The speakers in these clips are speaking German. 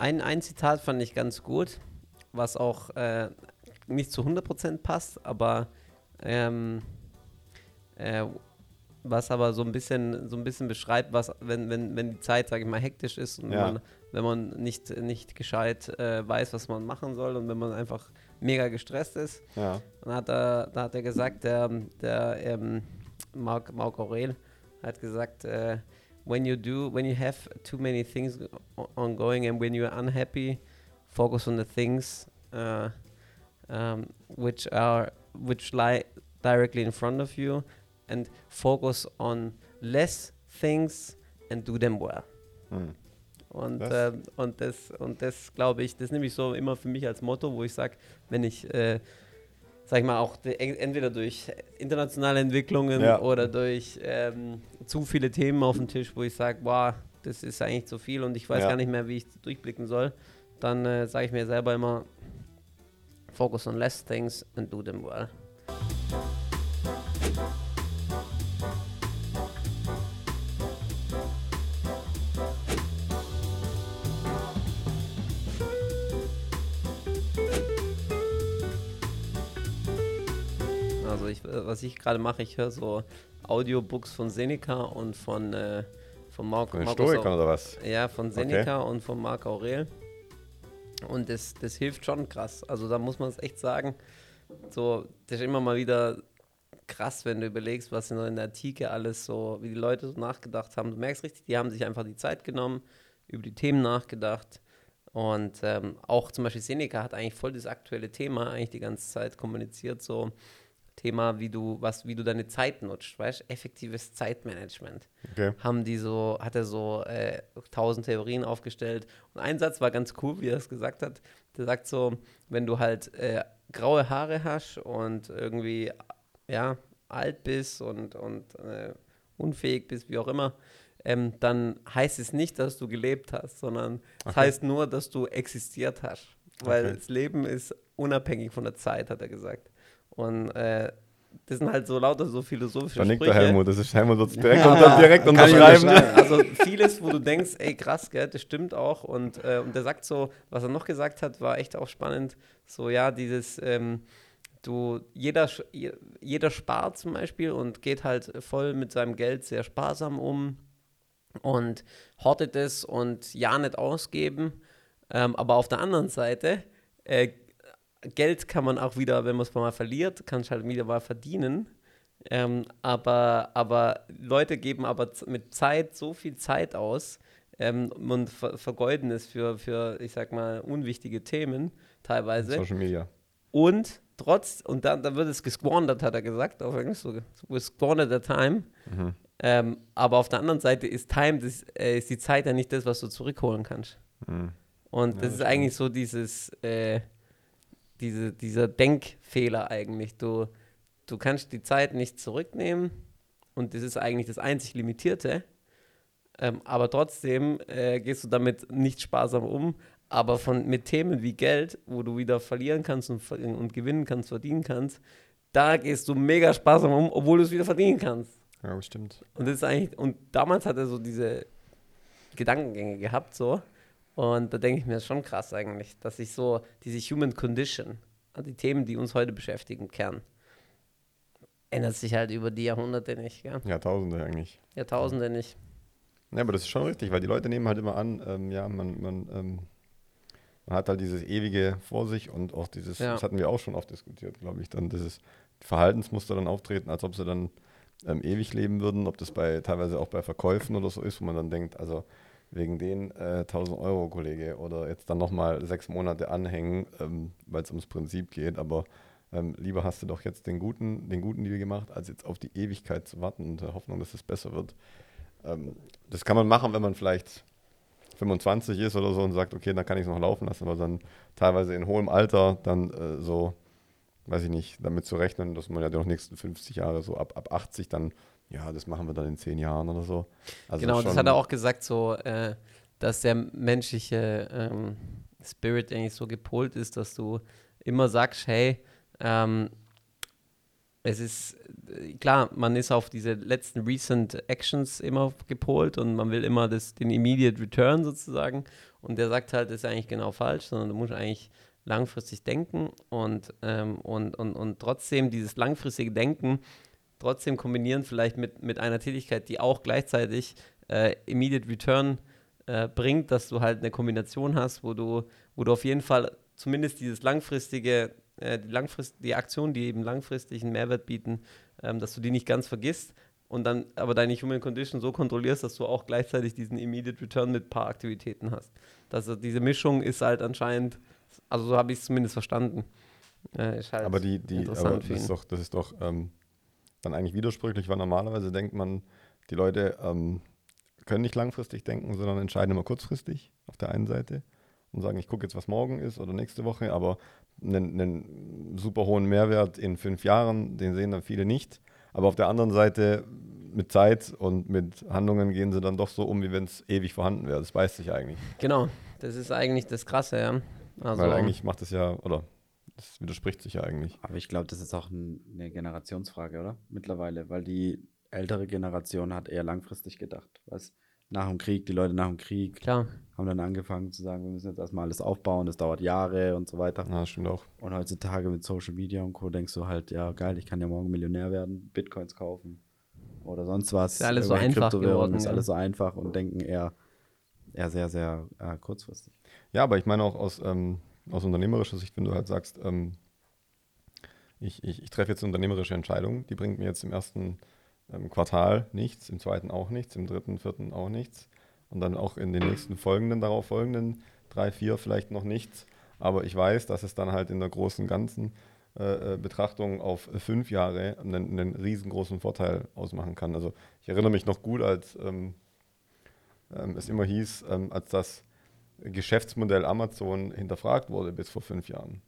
ein, ein Zitat fand ich ganz gut, was auch äh, nicht zu 100% passt, aber ähm, äh, was aber so ein bisschen so ein bisschen beschreibt, was wenn wenn wenn die Zeit, sage ich mal, hektisch ist und Ja. man, wenn man nicht nicht gescheit äh, weiß, was man machen soll und wenn man einfach mega gestresst ist, Ja. dann hat er da hat er gesagt, der der ähm, Marc Marc Aurel hat gesagt, äh, when you do when you have too many things ongoing and when you're unhappy, focus on the things uh, um, which are which lie directly in front of you and focus on less things and do them well. Hm. Und, ähm, und das, und das glaube ich, das nehme ich so immer für mich als Motto, wo ich sage, wenn ich, äh, sag ich mal, auch de- en- entweder durch internationale Entwicklungen Ja. oder durch ähm, zu viele Themen auf dem Tisch, wo ich sage, wow, das ist eigentlich zu viel und ich weiß Ja. gar nicht mehr, wie ich durchblicken soll, dann äh, sage ich mir selber immer, focus on less things and do them well. Was ich gerade mache, ich höre so Audiobooks von Seneca und von, äh, von Marco, Von Stoikern oder was? ja, von Seneca und von Marc Aurel. Und das, das hilft schon krass. Also da muss man es echt sagen. So, das ist immer mal wieder krass, wenn du überlegst, was in der Antike alles so, wie die Leute so nachgedacht haben. Du merkst richtig, die haben sich einfach die Zeit genommen, über die Themen nachgedacht. Und ähm, auch zum Beispiel Seneca hat eigentlich voll das aktuelle Thema eigentlich die ganze Zeit kommuniziert. So Thema, wie du, was, wie du deine Zeit nutzt, weißt effektives Zeitmanagement Okay. haben die so, hat er so äh, tausend Theorien aufgestellt. Und ein Satz war ganz cool, wie er es gesagt hat. Der sagt so, wenn du halt äh, graue Haare hast und irgendwie, ja, alt bist und, und äh, unfähig bist, wie auch immer, ähm, dann heißt es nicht, dass du gelebt hast, sondern es Okay. heißt nur, dass du existiert hast. Weil Okay. das Leben ist unabhängig von der Zeit, hat er gesagt. Und äh, das sind halt so lauter so philosophische Da nickt der Sprüche. Helmut. Das ist Helmut wird direkt, unter, direkt unterschreiben. Also vieles, wo du denkst, ey krass, gell, das stimmt auch. Und, äh, und der sagt so, was er noch gesagt hat, war echt auch spannend. So, ja, dieses, ähm, du, jeder, jeder spart zum Beispiel und geht halt voll mit seinem Geld sehr sparsam um und hortet es und ja nicht ausgeben. Ähm, aber auf der anderen Seite, äh, Geld kann man auch wieder, wenn man es mal verliert, kann es halt wieder mal verdienen. Ähm, aber, aber Leute geben aber mit Zeit so viel Zeit aus ähm, und ver vergeuden es für, für, ich sag mal, unwichtige Themen teilweise. Social Media. Und trotz, und dann, dann wird es gesquandert, hat er gesagt, auf Englisch so, so squandered the time. Mhm. Ähm, aber auf der anderen Seite ist Time, das, äh, ist die Zeit ja nicht das, was du zurückholen kannst. Mhm. Und Ja, das das ist eigentlich so dieses, äh, diese, dieser Denkfehler eigentlich. Du, du kannst die Zeit nicht zurücknehmen und das ist eigentlich das einzig Limitierte. Ähm, aber trotzdem äh, gehst du damit nicht sparsam um. Aber von, mit Themen wie Geld, wo du wieder verlieren kannst und, und gewinnen kannst, verdienen kannst, da gehst du mega sparsam um, obwohl du es wieder verdienen kannst. Ja, bestimmt. Und das ist eigentlich, und damals hat er so diese Gedankengänge gehabt, so. Und da denke ich mir, das ist schon krass eigentlich, dass ich so diese Human Condition, die Themen, die uns heute beschäftigen, Kern, ändert sich halt über die Jahrhunderte nicht, gell? Jahrtausende eigentlich. Jahrtausende nicht. Ja, aber das ist schon richtig, weil die Leute nehmen halt immer an, ähm, ja, man, man, ähm, man hat halt dieses ewige vor sich und auch dieses, Ja. das hatten wir auch schon oft diskutiert, glaube ich, dann dieses Verhaltensmuster dann auftreten, als ob sie dann ähm, ewig leben würden, ob das bei teilweise auch bei Verkäufen oder so ist, wo man dann denkt, also wegen den äh, 1000 Euro, Kollege, oder jetzt dann nochmal sechs Monate anhängen, ähm, weil es ums Prinzip geht, aber ähm, lieber hast du doch jetzt den guten, den guten Deal gemacht, als jetzt auf die Ewigkeit zu warten und der Hoffnung, dass es besser wird. Ähm, das kann man machen, wenn man vielleicht 25 ist oder so und sagt, okay, dann kann ich es noch laufen lassen, aber dann teilweise in hohem Alter dann äh, so, weiß ich nicht, damit zu rechnen, dass man ja die nächsten 50 Jahre so ab, ab 80 dann, ja, das machen wir dann in 10 Jahren oder so. Also genau, das hat er auch gesagt, so, äh, dass der menschliche ähm, Spirit eigentlich so gepolt ist, dass du immer sagst, hey, ähm, es ist äh, klar, man ist auf diese letzten recent Actions immer gepolt und man will immer das, den immediate Return sozusagen. Und der sagt halt, das ist eigentlich genau falsch, sondern du musst eigentlich langfristig denken und, ähm, und, und, und trotzdem dieses langfristige Denken trotzdem kombinieren, vielleicht mit, mit einer Tätigkeit, die auch gleichzeitig äh, Immediate Return äh, bringt, dass du halt eine Kombination hast, wo du, wo du auf jeden Fall zumindest dieses langfristige, äh, die, langfrist die Aktionen, die eben langfristigen Mehrwert bieten, ähm, dass du die nicht ganz vergisst und dann aber deine Human Condition so kontrollierst, dass du auch gleichzeitig diesen Immediate Return mit ein paar Aktivitäten hast. Also diese Mischung ist halt anscheinend, also so habe ich es zumindest verstanden. Äh, halt aber die, die, aber das ist doch, das ist doch ähm, dann eigentlich widersprüchlich, weil normalerweise denkt man, die Leute ähm, können nicht langfristig denken, sondern entscheiden immer kurzfristig auf der einen Seite und sagen, ich gucke jetzt, was morgen ist oder nächste Woche, aber einen, einen super hohen Mehrwert in fünf Jahren, den sehen dann viele nicht. Aber auf der anderen Seite mit Zeit und mit Handlungen gehen sie dann doch so um, wie wenn es ewig vorhanden wäre. Das weiß sich eigentlich. Genau, das ist eigentlich das Krasse, ja. Also Weil eigentlich macht es ja, oder das widerspricht sich ja eigentlich. Aber ich glaube, das ist auch ein, eine Generationsfrage, oder? Mittlerweile, weil die ältere Generation hat eher langfristig gedacht. Was nach dem Krieg, die Leute nach dem Krieg Klar. haben dann angefangen zu sagen, wir müssen jetzt erstmal alles aufbauen, das dauert Jahre und so weiter. Ja, stimmt auch. Und heutzutage mit Social Media und Co. denkst du halt, ja geil, ich kann ja morgen Millionär werden, Bitcoins kaufen oder sonst was. Ist alles so einfach geworden. Ist ja. alles so einfach und denken eher, eher sehr, sehr äh, kurzfristig. Ja, aber ich meine auch aus, ähm, aus unternehmerischer Sicht, wenn du halt sagst, ähm, ich, ich, ich treffe jetzt unternehmerische Entscheidung, die bringt mir jetzt im ersten im Quartal nichts, im zweiten auch nichts, im dritten, vierten auch nichts und dann auch in den nächsten folgenden, darauf folgenden drei, vier vielleicht noch nichts. Aber ich weiß, dass es dann halt in der großen ganzen äh, äh, Betrachtung auf fünf Jahre einen, einen, riesengroßen Vorteil ausmachen kann. Also ich erinnere mich noch gut, als ähm, ähm, es immer hieß, ähm, als das Geschäftsmodell Amazon hinterfragt wurde bis vor fünf Jahren.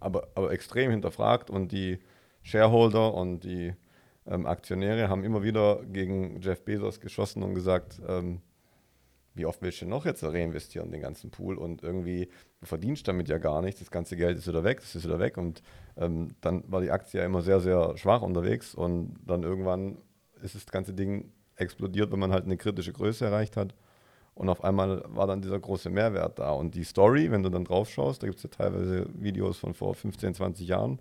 Aber, aber extrem hinterfragt und die Shareholder und die ähm, Aktionäre haben immer wieder gegen Jeff Bezos geschossen und gesagt, ähm, wie oft willst du noch jetzt reinvestieren, den ganzen Pool? Und irgendwie, du verdienst damit ja gar nichts, das ganze Geld ist wieder weg, das ist wieder weg. Und ähm, dann war die Aktie ja immer sehr, sehr schwach unterwegs und dann irgendwann ist das ganze Ding explodiert, wenn man halt eine kritische Größe erreicht hat. Und auf einmal war dann dieser große Mehrwert da. Und die Story, wenn du dann drauf schaust, da gibt es ja teilweise Videos von vor 15, 20 Jahren,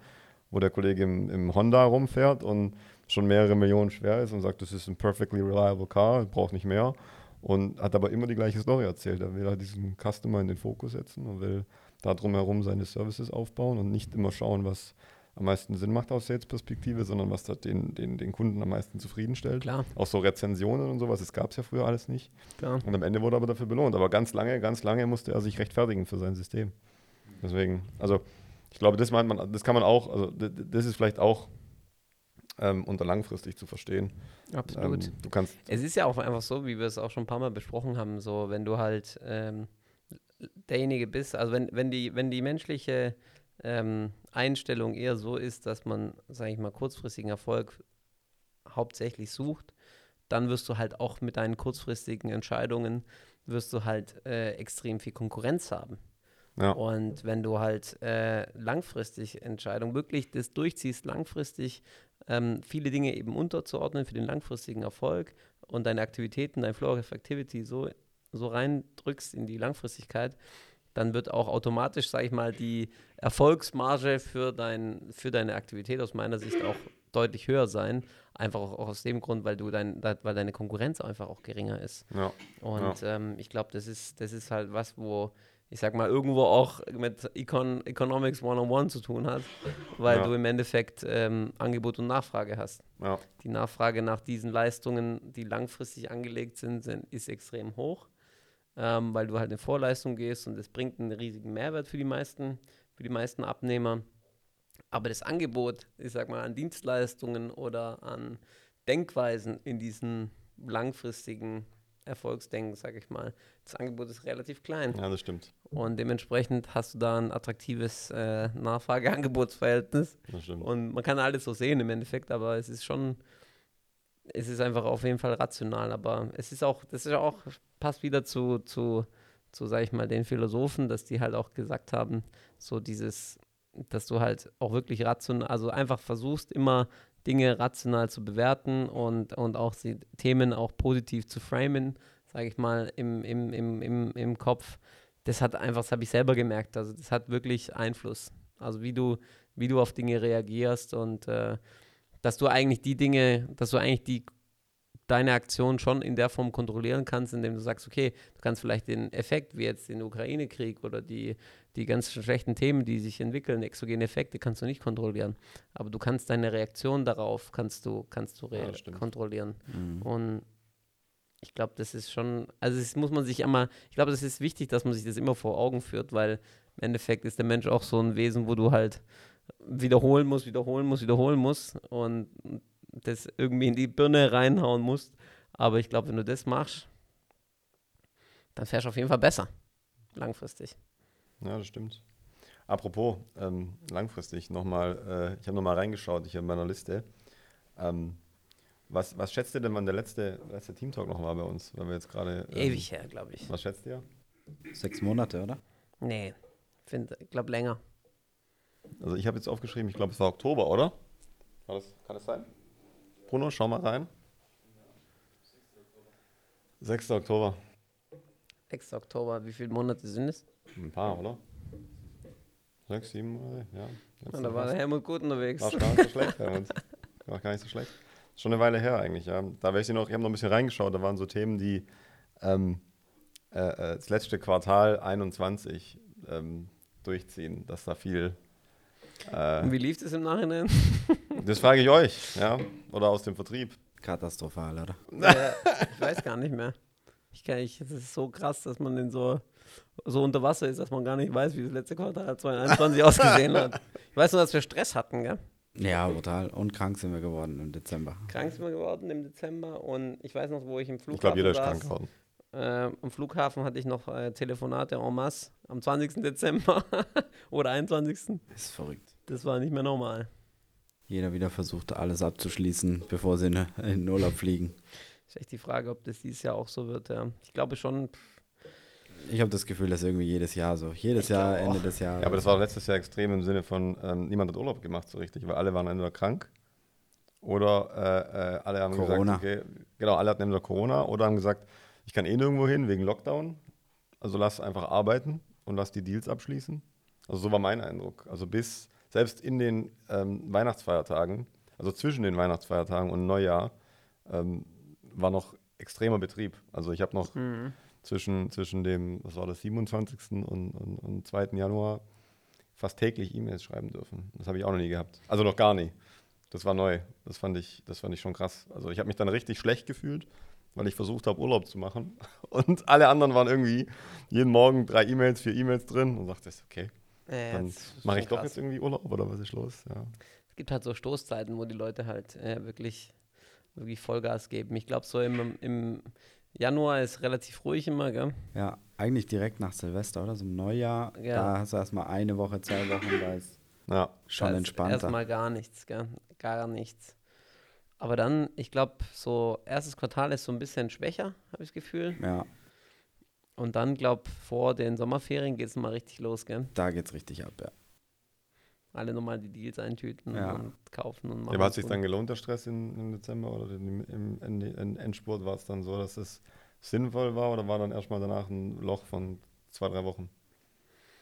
wo der Kollege im, im Honda rumfährt und schon mehrere Millionen schwer ist und sagt, das ist ein perfectly reliable car, braucht nicht mehr. Und hat aber immer die gleiche Story erzählt. Er will halt diesen Customer in den Fokus setzen und will da drumherum seine Services aufbauen und nicht immer schauen, was am meisten Sinn macht aus Sales-Perspektive, sondern was da den, den, den Kunden am meisten zufriedenstellt. Klar. Auch so Rezensionen und sowas, das gab es ja früher alles nicht. Klar. Und am Ende wurde er aber dafür belohnt. Aber ganz lange, ganz lange musste er sich rechtfertigen für sein System. Deswegen, also ich glaube, das meint man, das kann man auch, also das ist vielleicht auch ähm, unter langfristig zu verstehen. Absolut. Ähm, du kannst es ist ja auch einfach so, wie wir es auch schon ein paar Mal besprochen haben, so wenn du halt ähm, derjenige bist, also wenn, wenn, die, wenn die menschliche ähm, Einstellung eher so ist, dass man, sage ich mal, kurzfristigen Erfolg hauptsächlich sucht, dann wirst du halt auch mit deinen kurzfristigen Entscheidungen, wirst du halt äh, extrem viel Konkurrenz haben. Ja. Und wenn du halt äh, langfristig Entscheidungen wirklich das durchziehst, langfristig ähm, viele Dinge eben unterzuordnen für den langfristigen Erfolg und deine Aktivitäten, dein Flow of Activity so, so reindrückst in die Langfristigkeit, dann wird auch automatisch, sage ich mal, die Erfolgsmarge für, dein, für deine Aktivität aus meiner Sicht auch deutlich höher sein. Einfach auch, auch aus dem Grund, weil du dein, weil deine Konkurrenz einfach auch geringer ist. Ja. Und ja. Ähm, ich glaube, das ist, das ist halt was, wo ich sag mal, irgendwo auch mit Econ Economics 101 zu tun hat, weil ja. du im Endeffekt ähm, Angebot und Nachfrage hast. Ja. Die Nachfrage nach diesen Leistungen, die langfristig angelegt sind, sind ist extrem hoch, ähm, weil du halt in Vorleistung gehst und es bringt einen riesigen Mehrwert für die meisten, für die meisten Abnehmer. Aber das Angebot, ich sag mal, an Dienstleistungen oder an Denkweisen in diesen langfristigen Erfolgsdenken, sage ich mal. Das Angebot ist relativ klein. Ja, das stimmt. Und dementsprechend hast du da ein attraktives äh, Nachfrage-Angebotsverhältnis. Das stimmt. Und man kann alles so sehen im Endeffekt, aber es ist schon, es ist einfach auf jeden Fall rational. Aber es ist auch, das ist auch, passt wieder zu, zu, zu sage ich mal, den Philosophen, dass die halt auch gesagt haben, so dieses, dass du halt auch wirklich rational, also einfach versuchst immer Dinge rational zu bewerten und, und auch die Themen auch positiv zu framen, sage ich mal, im, im, im, im, im Kopf, das hat einfach, das habe ich selber gemerkt, also das hat wirklich Einfluss. Also wie du, wie du auf Dinge reagierst und äh, dass du eigentlich die Dinge, dass du eigentlich die deine Aktion schon in der Form kontrollieren kannst, indem du sagst, okay, du kannst vielleicht den Effekt, wie jetzt den Ukraine-Krieg oder die, die ganz schlechten Themen, die sich entwickeln, exogene Effekte, kannst du nicht kontrollieren. Aber du kannst deine Reaktion darauf, kannst du, kannst du Ja, kontrollieren. Mhm. Und ich glaube, das ist schon, also das muss man sich immer, ich glaube, das ist wichtig, dass man sich das immer vor Augen führt, weil im Endeffekt ist der Mensch auch so ein Wesen, wo du halt wiederholen musst, wiederholen musst, wiederholen musst und das irgendwie in die Birne reinhauen musst. Aber ich glaube, wenn du das machst, dann fährst du auf jeden Fall besser, langfristig. Ja, das stimmt. Apropos, ähm, langfristig nochmal, äh, ich habe nochmal reingeschaut hier in meiner Liste. Ähm, was, was schätzt ihr denn, wann der letzte, letzte Team Talk noch war bei uns? Weil wir jetzt gerade. ähm, Ewig her, glaube ich. Was schätzt ihr? Sechs Monate, oder? Nee, ich glaube länger. Also ich habe jetzt aufgeschrieben, ich glaube es war Oktober, oder? War das, kann es sein? Bruno, schau mal rein. 6. Oktober. 6. Oktober, wie viele Monate sind es? Ein paar, oder? Sechs, sieben ja. Noch da war der Helmut gut unterwegs. War gar nicht so schlecht, Helmut. War gar nicht so schlecht. Schon eine Weile her eigentlich, ja. Da weiß ich noch, ich habe noch ein bisschen reingeschaut, da waren so Themen, die ähm, äh, äh, das letzte Quartal 21 ähm, durchziehen, dass da viel. Äh, Und wie lief es im Nachhinein? das frage ich euch, ja. Oder aus dem Vertrieb. Katastrophal, oder? äh, ich weiß gar nicht mehr. Ich kann nicht, es ist so krass, dass man in so, so unter Wasser ist, dass man gar nicht weiß, wie das letzte Quartal 2021 ausgesehen hat. Ich weiß nur, dass wir Stress hatten, gell? Ja, brutal. Und krank sind wir geworden im Dezember. Krank sind wir geworden im Dezember und ich weiß noch, wo ich im Flughafen Ich glaube, jeder ist krank geworden. Äh, am Flughafen hatte ich noch äh, Telefonate en masse am 20. Dezember oder 21. Das ist verrückt. Das war nicht mehr normal. Jeder wieder versucht, alles abzuschließen, bevor sie in, in den Urlaub fliegen. Ist echt die Frage, ob das dieses Jahr auch so wird. Ja. Ich glaube schon, Ich habe das Gefühl, dass irgendwie jedes Jahr so. Jedes Ich Jahr, glaub Ende des Jahres. Ja, aber das war letztes Jahr extrem im Sinne von, ähm, niemand hat Urlaub gemacht so richtig, weil alle waren entweder krank oder äh, äh, alle haben Corona. gesagt, okay, genau, alle hatten entweder Corona oder haben gesagt, ich kann eh nirgendwo hin wegen Lockdown, also lass einfach arbeiten und lass die Deals abschließen. Also so war mein Eindruck. Also bis, selbst in den ähm, Weihnachtsfeiertagen, also zwischen den Weihnachtsfeiertagen und Neujahr, ähm, war noch extremer Betrieb. Also ich habe noch zwischen, zwischen dem, was war das, 27. und, und, und 2. Januar fast täglich E-Mails schreiben dürfen. Das habe ich auch noch nie gehabt. Also noch gar nie. Das war neu. Das fand ich, das fand ich schon krass. Also ich habe mich dann richtig schlecht gefühlt, weil ich versucht habe, Urlaub zu machen. Und alle anderen waren irgendwie jeden Morgen drei E-Mails, vier E-Mails drin und dachte, okay, äh, dann das ist mache ich doch krass. jetzt irgendwie Urlaub oder was ist los? Ja. Es gibt halt so Stoßzeiten, wo die Leute halt äh, wirklich, wirklich Vollgas geben. Ich glaube, so im, im Januar ist relativ ruhig immer, gell? Ja, eigentlich direkt nach Silvester, oder? So im Neujahr. Ja. Da hast du erstmal eine Woche, zwei Wochen, da ist ja. schon Da ist entspannter. Erstmal gar nichts, gell? Gar nichts. Aber dann, ich glaube, so erstes Quartal ist so ein bisschen schwächer, habe ich das Gefühl. Ja, Und dann, glaube vor den Sommerferien geht es mal richtig los, gell? da geht's richtig ab, ja. Alle nochmal die Deals eintüten Ja. und kaufen und Ja, machen. aber hat sich dann gelohnt, der Stress im, im Dezember oder im, im, im, im Endspurt war es dann so, dass es sinnvoll war oder war dann erstmal danach ein Loch von zwei, drei Wochen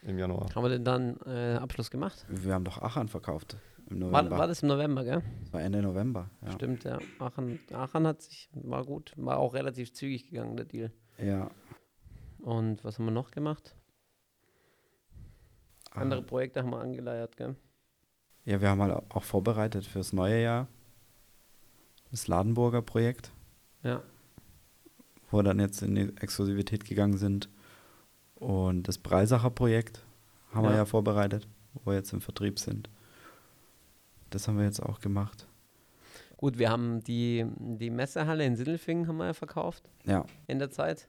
im Januar? Haben wir denn dann äh, Abschluss gemacht? Wir haben doch Aachen verkauft im War, November. war das im November, gell? das war Ende November. Ja. Stimmt, ja. Aachen, Aachen hat sich, war gut, war auch relativ zügig gegangen, der Deal. Ja. Und was haben wir noch gemacht? Andere Aachen. Projekte haben wir angeleiert, gell? Ja, wir haben halt auch vorbereitet fürs neue Jahr. Das Ladenburger Projekt, Ja. wo wir dann jetzt in die Exklusivität gegangen sind. Und das Breisacher Projekt haben wir Ja. ja vorbereitet, wo wir jetzt im Vertrieb sind. Das haben wir jetzt auch gemacht. Gut, wir haben die, die Messehalle in Sindelfingen haben wir ja verkauft Ja, in der Zeit.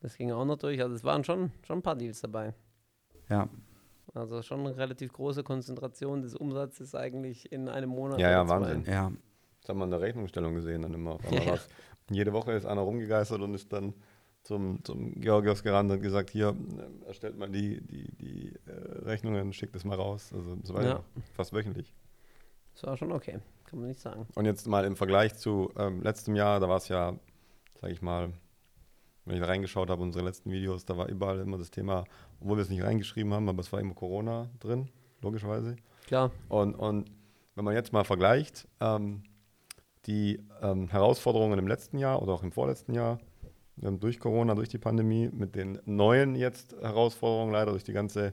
Das ging auch noch durch. Also es waren schon, schon ein paar Deals dabei. ja. Also schon eine relativ große Konzentration des Umsatzes eigentlich in einem Monat. Ja, ja, zwei. Wahnsinn. Ja, Das haben wir in der Rechnungsstellung gesehen dann immer. Auf einmal Ja, ja. Jede Woche ist einer rumgegeistert und ist dann zum, zum Georgios gerannt und gesagt, hier, erstellt mal die, die, die äh, Rechnungen, schickt das mal raus. Also so weiter. Ja. Fast wöchentlich. Das war schon okay, kann man nicht sagen. Und jetzt mal im Vergleich zu ähm, letztem Jahr, da war es ja, sag ich mal, wenn ich da reingeschaut habe, unsere letzten Videos, da war überall immer das Thema, obwohl wir es nicht reingeschrieben haben, aber es war immer Corona drin, logischerweise. Klar. Und, und wenn man jetzt mal vergleicht, ähm, die ähm, Herausforderungen im letzten Jahr oder auch im vorletzten Jahr ähm, durch Corona, durch die Pandemie, mit den neuen jetzt Herausforderungen leider durch die ganze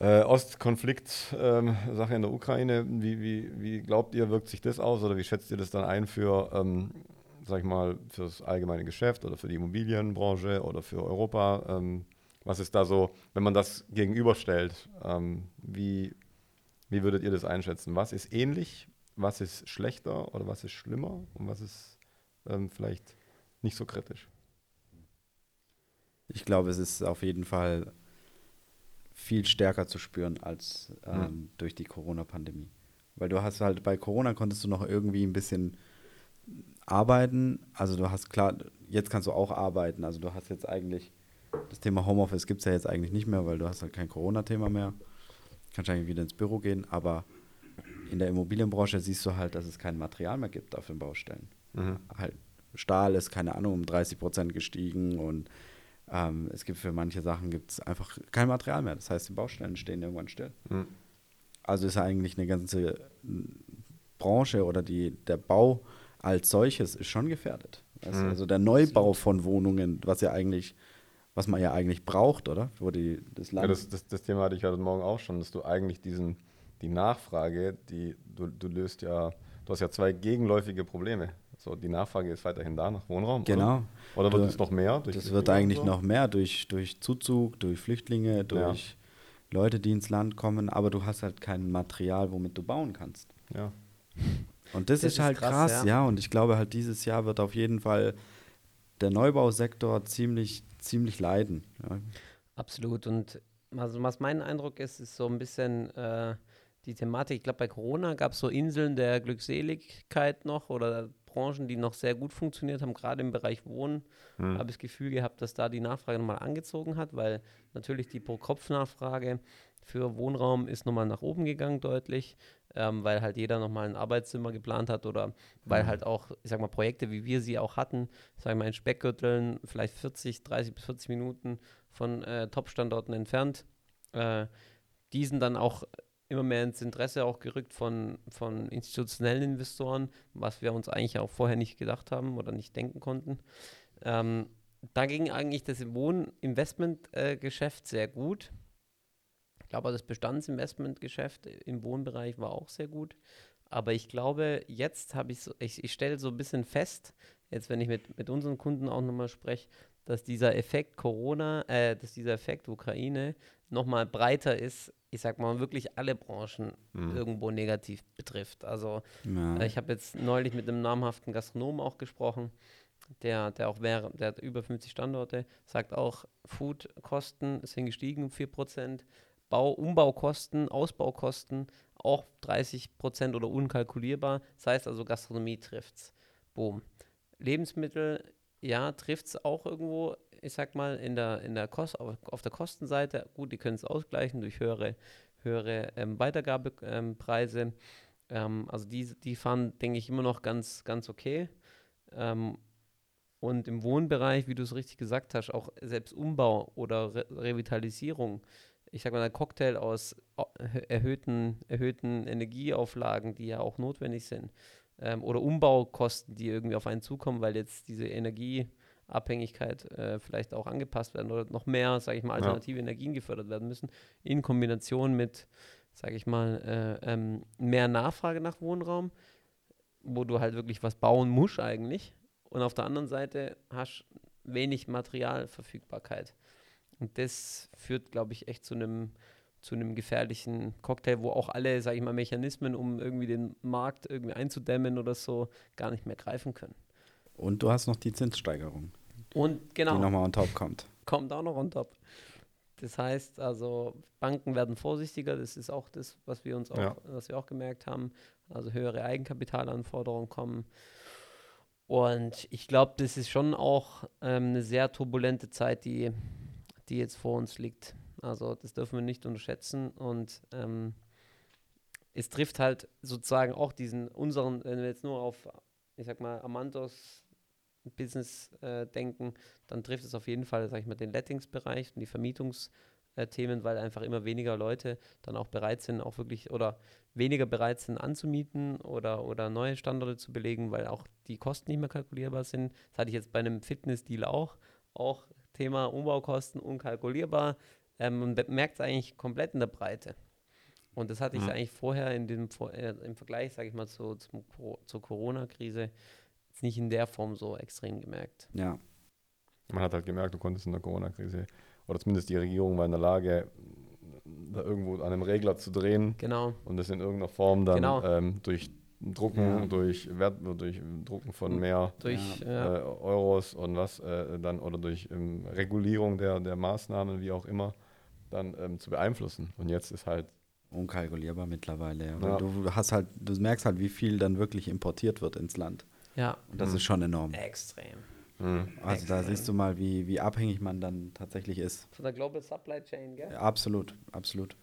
äh, Ostkonflikt-Sache ähm, in der Ukraine, wie, wie, wie glaubt ihr, wirkt sich das aus oder wie schätzt ihr das dann ein für, ähm, sag ich mal, für das allgemeine Geschäft oder für die Immobilienbranche oder für Europa? Ähm, was ist da so, wenn man das gegenüberstellt, ähm, wie, wie würdet ihr das einschätzen? Was ist ähnlich, was ist schlechter oder was ist schlimmer und was ist ähm, vielleicht nicht so kritisch? Ich glaube, es ist auf jeden Fall viel stärker zu spüren als ähm, mhm. durch die Corona-Pandemie. Weil du hast halt bei Corona konntest du noch irgendwie ein bisschen arbeiten. Also du hast klar, jetzt kannst du auch arbeiten. Also du hast jetzt eigentlich, das Thema Homeoffice gibt es ja jetzt eigentlich nicht mehr, weil du hast halt kein Corona-Thema mehr. Kannst eigentlich wieder ins Büro gehen, aber in der Immobilienbranche siehst du halt, dass es kein Material mehr gibt auf den Baustellen. Mhm. Halt Stahl ist, keine Ahnung, um 30 Prozent gestiegen und ähm, es gibt für manche Sachen gibt's einfach kein Material mehr. Das heißt, die Baustellen stehen irgendwann still. Mhm. Also ist eigentlich eine ganze Branche oder die, der Bau als solches ist schon gefährdet. Also, mhm. also der Neubau von Wohnungen, was ja eigentlich, was man ja eigentlich braucht, oder? Wo die, das, Land ja, das, das, das Thema hatte ich heute Morgen auch schon, dass du eigentlich diesen, die Nachfrage, die du, du löst ja, du hast ja zwei gegenläufige Probleme. So, die Nachfrage ist weiterhin da nach Wohnraum. Genau. Oder, oder wird es noch mehr? das wird eigentlich so? noch mehr durch, durch Zuzug, durch Flüchtlinge, durch ja. Leute, die ins Land kommen, aber du hast halt kein Material, womit du bauen kannst. Ja. Und das, das ist, halt krass, krass ja. ja. Und ich glaube halt, dieses Jahr wird auf jeden Fall der Neubausektor ziemlich, ziemlich leiden. Ja. Absolut. Und also was mein Eindruck ist, ist so ein bisschen äh, die Thematik. Ich glaube, bei Corona gab es so Inseln der Glückseligkeit noch oder Branchen, die noch sehr gut funktioniert haben, gerade im Bereich Wohnen, hm. habe ich das Gefühl gehabt, dass da die Nachfrage nochmal angezogen hat, weil natürlich die Pro-Kopf-Nachfrage für Wohnraum ist nochmal nach oben gegangen deutlich, ähm, weil halt jeder nochmal ein Arbeitszimmer geplant hat oder weil mhm. halt auch, ich sag mal, Projekte, wie wir sie auch hatten, sagen wir mal in Speckgürteln, vielleicht 40, 30 bis 40 Minuten von äh, Top-Standorten entfernt, äh, diesen dann auch immer mehr ins Interesse auch gerückt von, von institutionellen Investoren, was wir uns eigentlich auch vorher nicht gedacht haben oder nicht denken konnten. Ähm, da ging eigentlich das Wohninvestmentgeschäft äh, sehr gut. Ich glaube, das Bestandsinvestmentgeschäft im Wohnbereich war auch sehr gut. Aber ich glaube, jetzt habe ich so, ich, ich stelle so ein bisschen fest, jetzt wenn ich mit, mit unseren Kunden auch nochmal spreche, dass dieser Effekt Corona, äh, dass dieser Effekt Ukraine nochmal breiter ist, ich sag mal, wirklich alle Branchen mhm. irgendwo negativ betrifft. Also ja. äh, ich habe jetzt neulich mit einem namhaften Gastronomen auch gesprochen, der, der auch wäre, der hat über 50 Standorte, sagt auch, Foodkosten sind gestiegen um 4%, Bau, Umbaukosten, Ausbaukosten auch 30% oder unkalkulierbar. Das heißt also, Gastronomie trifft's. Boom. Lebensmittel, ja, trifft es auch irgendwo ich sag mal, in der, in der Kost, auf, der Kostenseite, gut, die können es ausgleichen durch höhere, höhere ähm, Weitergabepreise. Ähm, ähm, also die, die fahren, denke ich, immer noch ganz, ganz okay. Ähm, und im Wohnbereich, wie du es richtig gesagt hast, auch selbst Umbau oder Re Revitalisierung, ich sag mal, ein Cocktail aus erhöhten, erhöhten Energieauflagen, die ja auch notwendig sind, ähm, oder Umbaukosten, die irgendwie auf einen zukommen, weil jetzt diese Energie Abhängigkeit äh, vielleicht auch angepasst werden oder noch mehr, sage ich mal, alternative ja. Energien gefördert werden müssen, in Kombination mit, sage ich mal, äh, ähm, mehr Nachfrage nach Wohnraum, wo du halt wirklich was bauen musst eigentlich. Und auf der anderen Seite hast wenig Materialverfügbarkeit. Und das führt, glaube ich, echt zu einem zu einem gefährlichen Cocktail, wo auch alle, sage ich mal, Mechanismen, um irgendwie den Markt irgendwie einzudämmen oder so, gar nicht mehr greifen können. Und du hast noch die Zinssteigerung. Und genau. Die nochmal on top kommt. Kommt auch noch on top. Das heißt also, Banken werden vorsichtiger, das ist auch das, was wir uns auch, ja. was wir auch gemerkt haben. Also höhere Eigenkapitalanforderungen kommen. Und ich glaube, das ist schon auch ähm, eine sehr turbulente Zeit, die, die jetzt vor uns liegt. Also das dürfen wir nicht unterschätzen. Und ähm, es trifft halt sozusagen auch diesen unseren, wenn wir jetzt nur auf, ich sag mal, Amantos Business äh, denken, dann trifft es auf jeden Fall, sag ich mal, den Lettings-Bereich und die Vermietungsthemen, weil einfach immer weniger Leute dann auch bereit sind, auch wirklich oder weniger bereit sind anzumieten oder, oder neue Standorte zu belegen, weil auch die Kosten nicht mehr kalkulierbar sind. Das hatte ich jetzt bei einem Fitness-Deal auch. Auch Thema Umbaukosten unkalkulierbar. Ähm, man merkt es eigentlich komplett in der Breite. Und das hatte ich mhm. eigentlich vorher in dem, äh, im Vergleich, sage ich mal, zu, zum, zur Corona-Krise nicht in der Form so extrem gemerkt. Ja. Man hat halt gemerkt, du konntest in der Corona-Krise, oder zumindest die Regierung war in der Lage, da irgendwo an einem Regler zu drehen. Genau. Und das in irgendeiner Form dann genau. ähm, durch Drucken, ja. durch Wert, durch Drucken von hm. mehr durch, äh, ja. Euros und was äh, dann oder durch ähm, Regulierung der, der Maßnahmen, wie auch immer, dann ähm, zu beeinflussen. Und jetzt ist halt unkalkulierbar mittlerweile. Ja. Du hast halt, du merkst halt, wie viel dann wirklich importiert wird ins Land. Ja. Und das mhm. ist schon enorm. Extrem. Mhm. Also Extrem. da siehst du mal, wie, wie abhängig man dann tatsächlich ist. Von der Global Supply Chain, gell? Ja, absolut, absolut.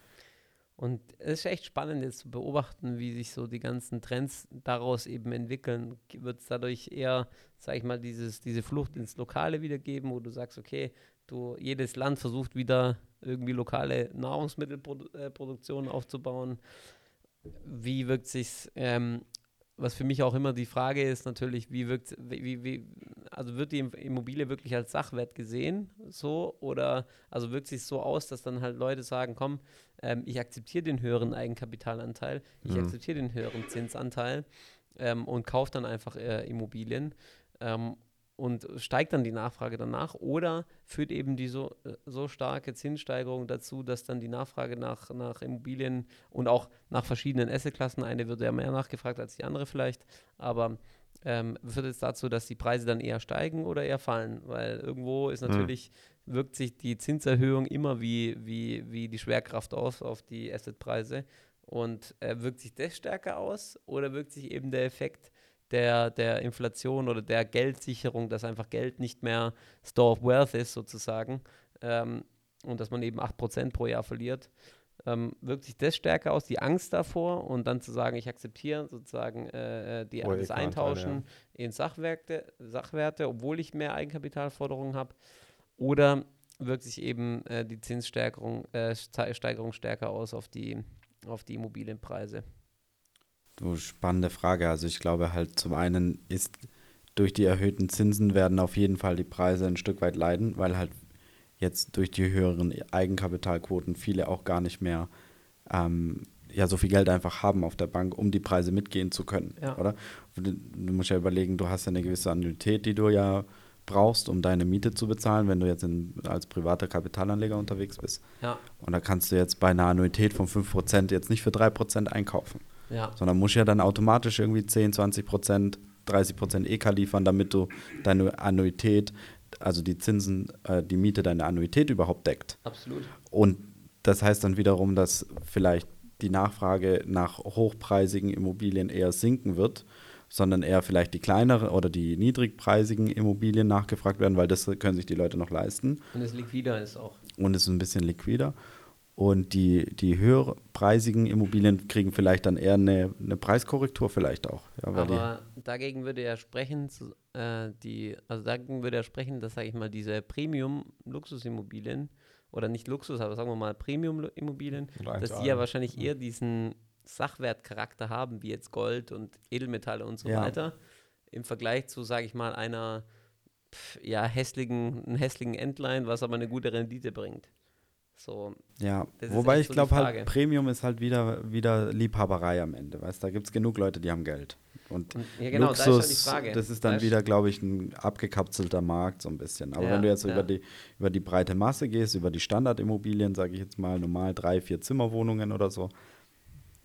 Und es ist echt spannend jetzt zu beobachten, wie sich so die ganzen Trends daraus eben entwickeln. Wird es dadurch eher, sag ich mal, dieses, diese Flucht ins Lokale wiedergeben, wo du sagst, okay, du, jedes Land versucht wieder irgendwie lokale Nahrungsmittelproduktion aufzubauen. Wie wirkt sich ähm, was für mich auch immer die Frage ist, natürlich, wie wirkt, wie, wie, also wird die Immobilie wirklich als Sachwert gesehen, so, oder, also wirkt sich so aus, dass dann halt Leute sagen, komm, ähm, ich akzeptiere den höheren Eigenkapitalanteil, ich mhm. akzeptiere den höheren Zinsanteil ähm, und kaufe dann einfach äh, Immobilien. Ähm, und steigt dann die Nachfrage danach oder führt eben die so, äh, so starke Zinssteigerung dazu, dass dann die Nachfrage nach, nach Immobilien und auch nach verschiedenen Assetklassen, eine wird ja mehr nachgefragt als die andere vielleicht, aber ähm, führt es dazu, dass die Preise dann eher steigen oder eher fallen, weil irgendwo ist hm. natürlich, mhm. wirkt sich die Zinserhöhung immer wie, wie, wie die Schwerkraft aus auf die Assetpreise und äh, wirkt sich das stärker aus oder wirkt sich eben der Effekt der, der Inflation oder der Geldsicherung, dass einfach Geld nicht mehr Store of Wealth ist sozusagen ähm, und dass man eben 8% pro Jahr verliert, ähm, wirkt sich das stärker aus, die Angst davor und dann zu sagen, ich akzeptiere sozusagen äh, äh die, das Eintauschen ja. in Sachwerte, Sachwerte, obwohl ich mehr Eigenkapitalforderungen habe oder wirkt sich eben äh, die Zinssteigerung äh, Steigerung stärker aus auf die, auf die Immobilienpreise. Du, spannende Frage. Also ich glaube halt zum einen ist durch die erhöhten Zinsen werden auf jeden Fall die Preise ein Stück weit leiden, weil halt jetzt durch die höheren Eigenkapitalquoten viele auch gar nicht mehr ähm, ja so viel Geld einfach haben auf der Bank, um die Preise mitgehen zu können, ja. oder? Du, du, musst ja überlegen, du hast ja eine gewisse Annuität, die du ja brauchst, um deine Miete zu bezahlen, wenn du jetzt in, als privater Kapitalanleger unterwegs bist. Ja. Und da kannst du jetzt bei einer Annuität von 5% jetzt nicht für 3% einkaufen. Ja. Sondern musst ja dann automatisch irgendwie 10, 20 Prozent, 30 Prozent EK liefern, damit du deine Annuität, also die Zinsen, äh, die Miete deine Annuität überhaupt deckt. Absolut. Und das heißt dann wiederum, dass vielleicht die Nachfrage nach hochpreisigen Immobilien eher sinken wird, sondern eher vielleicht die kleineren oder die niedrigpreisigen Immobilien nachgefragt werden, weil das können sich die Leute noch leisten. Und es liquider ist auch. Und es ist ein bisschen liquider. Und die, die höherpreisigen Immobilien kriegen vielleicht dann eher eine, eine Preiskorrektur vielleicht auch. Ja, aber dagegen würde ja sprechen, äh, die, also dagegen würde ja sprechen, dass, sage ich mal, diese Premium-Luxusimmobilien oder nicht Luxus, aber sagen wir mal Premium-Immobilien, dass die ja wahrscheinlich eher diesen Sachwertcharakter haben, wie jetzt Gold und Edelmetalle und so ja. weiter, im Vergleich zu, sage ich mal, einer ja, hässlichen, hässlichen Endline, was aber eine gute Rendite bringt. So, ja, wobei ich so glaube halt, Premium ist halt wieder, wieder Liebhaberei am Ende, weißt da gibt es genug Leute, die haben Geld. Und ja, genau, Luxus, da das ist dann weißt? wieder, glaube ich, ein abgekapselter Markt so ein bisschen. Aber ja, wenn du jetzt ja. über, die, über die breite Masse gehst, über die Standardimmobilien, sage ich jetzt mal, normal drei, vier Zimmerwohnungen oder so,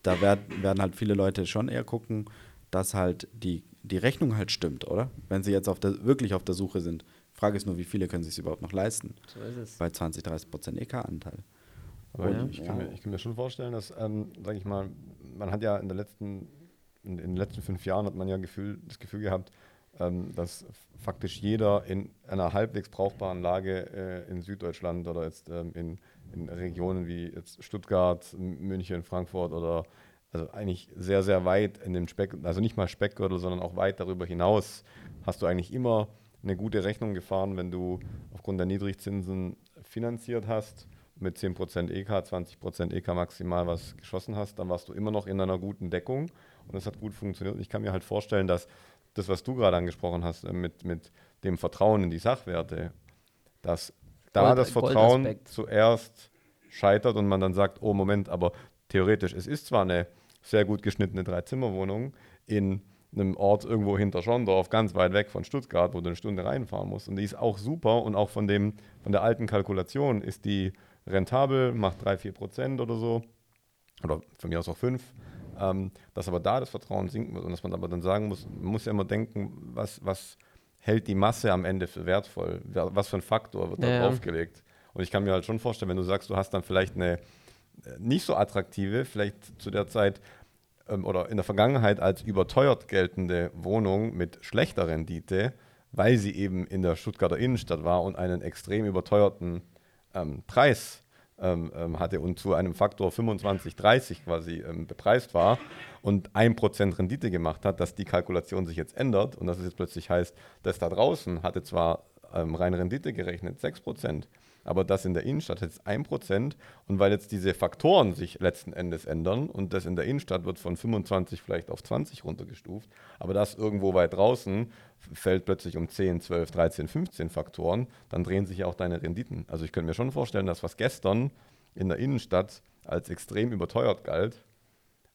da werd, werden halt viele Leute schon eher gucken, dass halt die, die Rechnung halt stimmt, oder? Wenn sie jetzt auf der, wirklich auf der Suche sind Frage ist nur, wie viele können sich überhaupt noch leisten? So ist es. Bei 20, 30 Prozent EK-Anteil. Aber ja. ich, kann mir, ich, kann mir, schon vorstellen, dass, ähm, sage ich mal, man hat ja in, der letzten, in, in, den letzten fünf Jahren hat man ja Gefühl, das Gefühl gehabt, ähm, dass faktisch jeder in einer halbwegs brauchbaren Lage äh, in Süddeutschland oder jetzt ähm, in, in Regionen wie jetzt Stuttgart, München, Frankfurt oder also eigentlich sehr, sehr weit in dem Speck, also nicht mal Speckgürtel, sondern auch weit darüber hinaus, hast du eigentlich immer eine gute Rechnung gefahren, wenn du aufgrund der Niedrigzinsen finanziert hast, mit 10% EK, 20% EK maximal was geschossen hast, dann warst du immer noch in einer guten Deckung und es hat gut funktioniert. Ich kann mir halt vorstellen, dass das, was du gerade angesprochen hast, äh, mit, mit dem Vertrauen in die Sachwerte, dass da Gold, das Vertrauen zuerst scheitert und man dann sagt, oh Moment, aber theoretisch, es ist zwar eine sehr gut geschnittene Dreizimmerwohnung in einem Ort irgendwo hinter Schondorf, ganz weit weg von Stuttgart, wo du eine Stunde reinfahren musst. Und die ist auch super und auch von, dem, von der alten Kalkulation ist die rentabel, macht 3, 4 Prozent oder so. Oder von mir aus auch 5. Ähm, dass aber da das Vertrauen sinken wird und dass man aber dann sagen muss, man muss ja immer denken, was, was hält die Masse am Ende für wertvoll? Was für ein Faktor wird da ja. draufgelegt? Und ich kann mir halt schon vorstellen, wenn du sagst, du hast dann vielleicht eine äh, nicht so attraktive, vielleicht zu der Zeit ähm, oder in der Vergangenheit als überteuert geltende Wohnung mit schlechter Rendite, weil sie eben in der Stuttgarter Innenstadt war und einen extrem überteuerten ähm, Preis ähm, ähm hatte und zu einem Faktor 25, 30 quasi ähm, bepreist war und 1% Rendite gemacht hat, dass die Kalkulation sich jetzt ändert und dass es jetzt plötzlich heißt, das da draußen hatte zwar ähm, rein Rendite gerechnet 6%, aber das in der Innenstadt jetzt 1%. Und weil jetzt diese Faktoren sich letzten Endes ändern und das in der Innenstadt wird von 25 vielleicht auf 20 runtergestuft, aber das irgendwo weit draußen fällt plötzlich um 10, 12, 13, 15 Faktoren, dann drehen sich ja auch deine Renditen. Also ich könnte mir schon vorstellen, dass was gestern in der Innenstadt als extrem überteuert galt,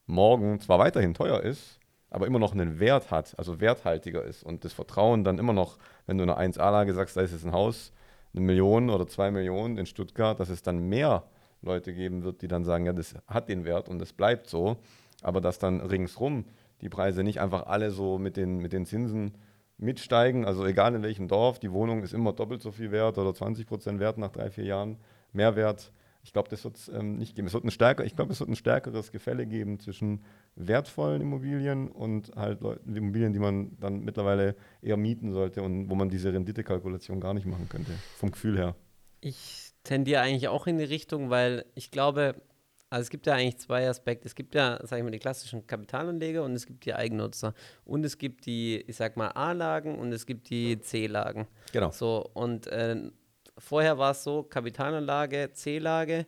morgen zwar weiterhin teuer ist, aber immer noch einen Wert hat, also werthaltiger ist und das Vertrauen dann immer noch, wenn du in einer 1A-Lage sagst, da ist jetzt ein Haus, eine Million oder zwei Millionen in Stuttgart, dass es dann mehr Leute geben wird, die dann sagen, ja, das hat den Wert und es bleibt so, aber dass dann ringsrum die Preise nicht einfach alle so mit den, mit den Zinsen mitsteigen, also egal in welchem Dorf, die Wohnung ist immer doppelt so viel wert oder 20 Prozent wert nach drei, vier Jahren, Mehrwert ich glaube, das wird es ähm, nicht geben. Es wird ein stärker, ich glaube, es wird ein stärkeres Gefälle geben zwischen wertvollen Immobilien und halt Leuten, Immobilien, die man dann mittlerweile eher mieten sollte und wo man diese Renditekalkulation gar nicht machen könnte, vom Gefühl her. Ich tendiere eigentlich auch in die Richtung, weil ich glaube, also es gibt ja eigentlich zwei Aspekte. Es gibt ja, sage ich mal, die klassischen Kapitalanleger und es gibt die Eigennutzer. Und es gibt die, ich sag mal, A-Lagen und es gibt die C-Lagen. Genau. So, und äh, vorher war es so, Kapitalanlage, C-Lage,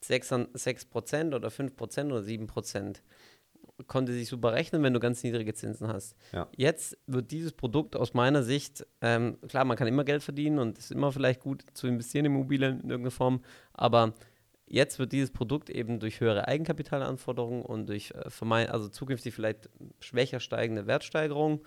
6, 6% oder 5% oder 7%. Konnte sich super rechnen, wenn du ganz niedrige Zinsen hast. Ja. Jetzt wird dieses Produkt aus meiner Sicht, ähm, klar, man kann immer Geld verdienen und es ist immer vielleicht gut zu investieren in Immobilien in irgendeiner Form, aber jetzt wird dieses Produkt eben durch höhere Eigenkapitalanforderungen und durch äh, also zukünftig vielleicht schwächer steigende Wertsteigerung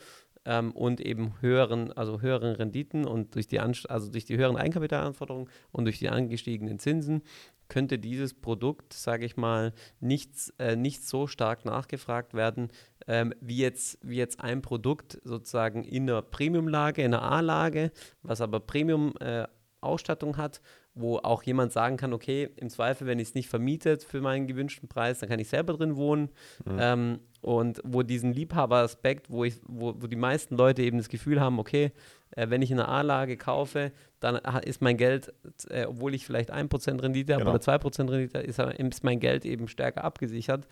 ähm, und eben höheren, also höheren Renditen und durch die, Anst also durch die höheren Eigenkapitalanforderungen und durch die angestiegenen Zinsen könnte dieses Produkt, sage ich mal, nicht, äh, nicht so stark nachgefragt werden, ähm, wie, jetzt, wie jetzt ein Produkt sozusagen in der Premium-Lage, in der A-Lage, was aber Premium-Ausstattung äh, hat wo auch jemand sagen kann, okay, im Zweifel, wenn ich es nicht vermietet für meinen gewünschten Preis, dann kann ich selber drin wohnen. Mhm. Ähm, und wo diesen Liebhaberaspekt, wo, ich, wo, wo die meisten Leute eben das Gefühl haben, okay, äh, wenn ich eine A-Lage kaufe, dann ist mein Geld, äh, obwohl ich vielleicht 1% Rendite habe genau. oder 2% Rendite, ist, ist mein Geld eben stärker abgesichert.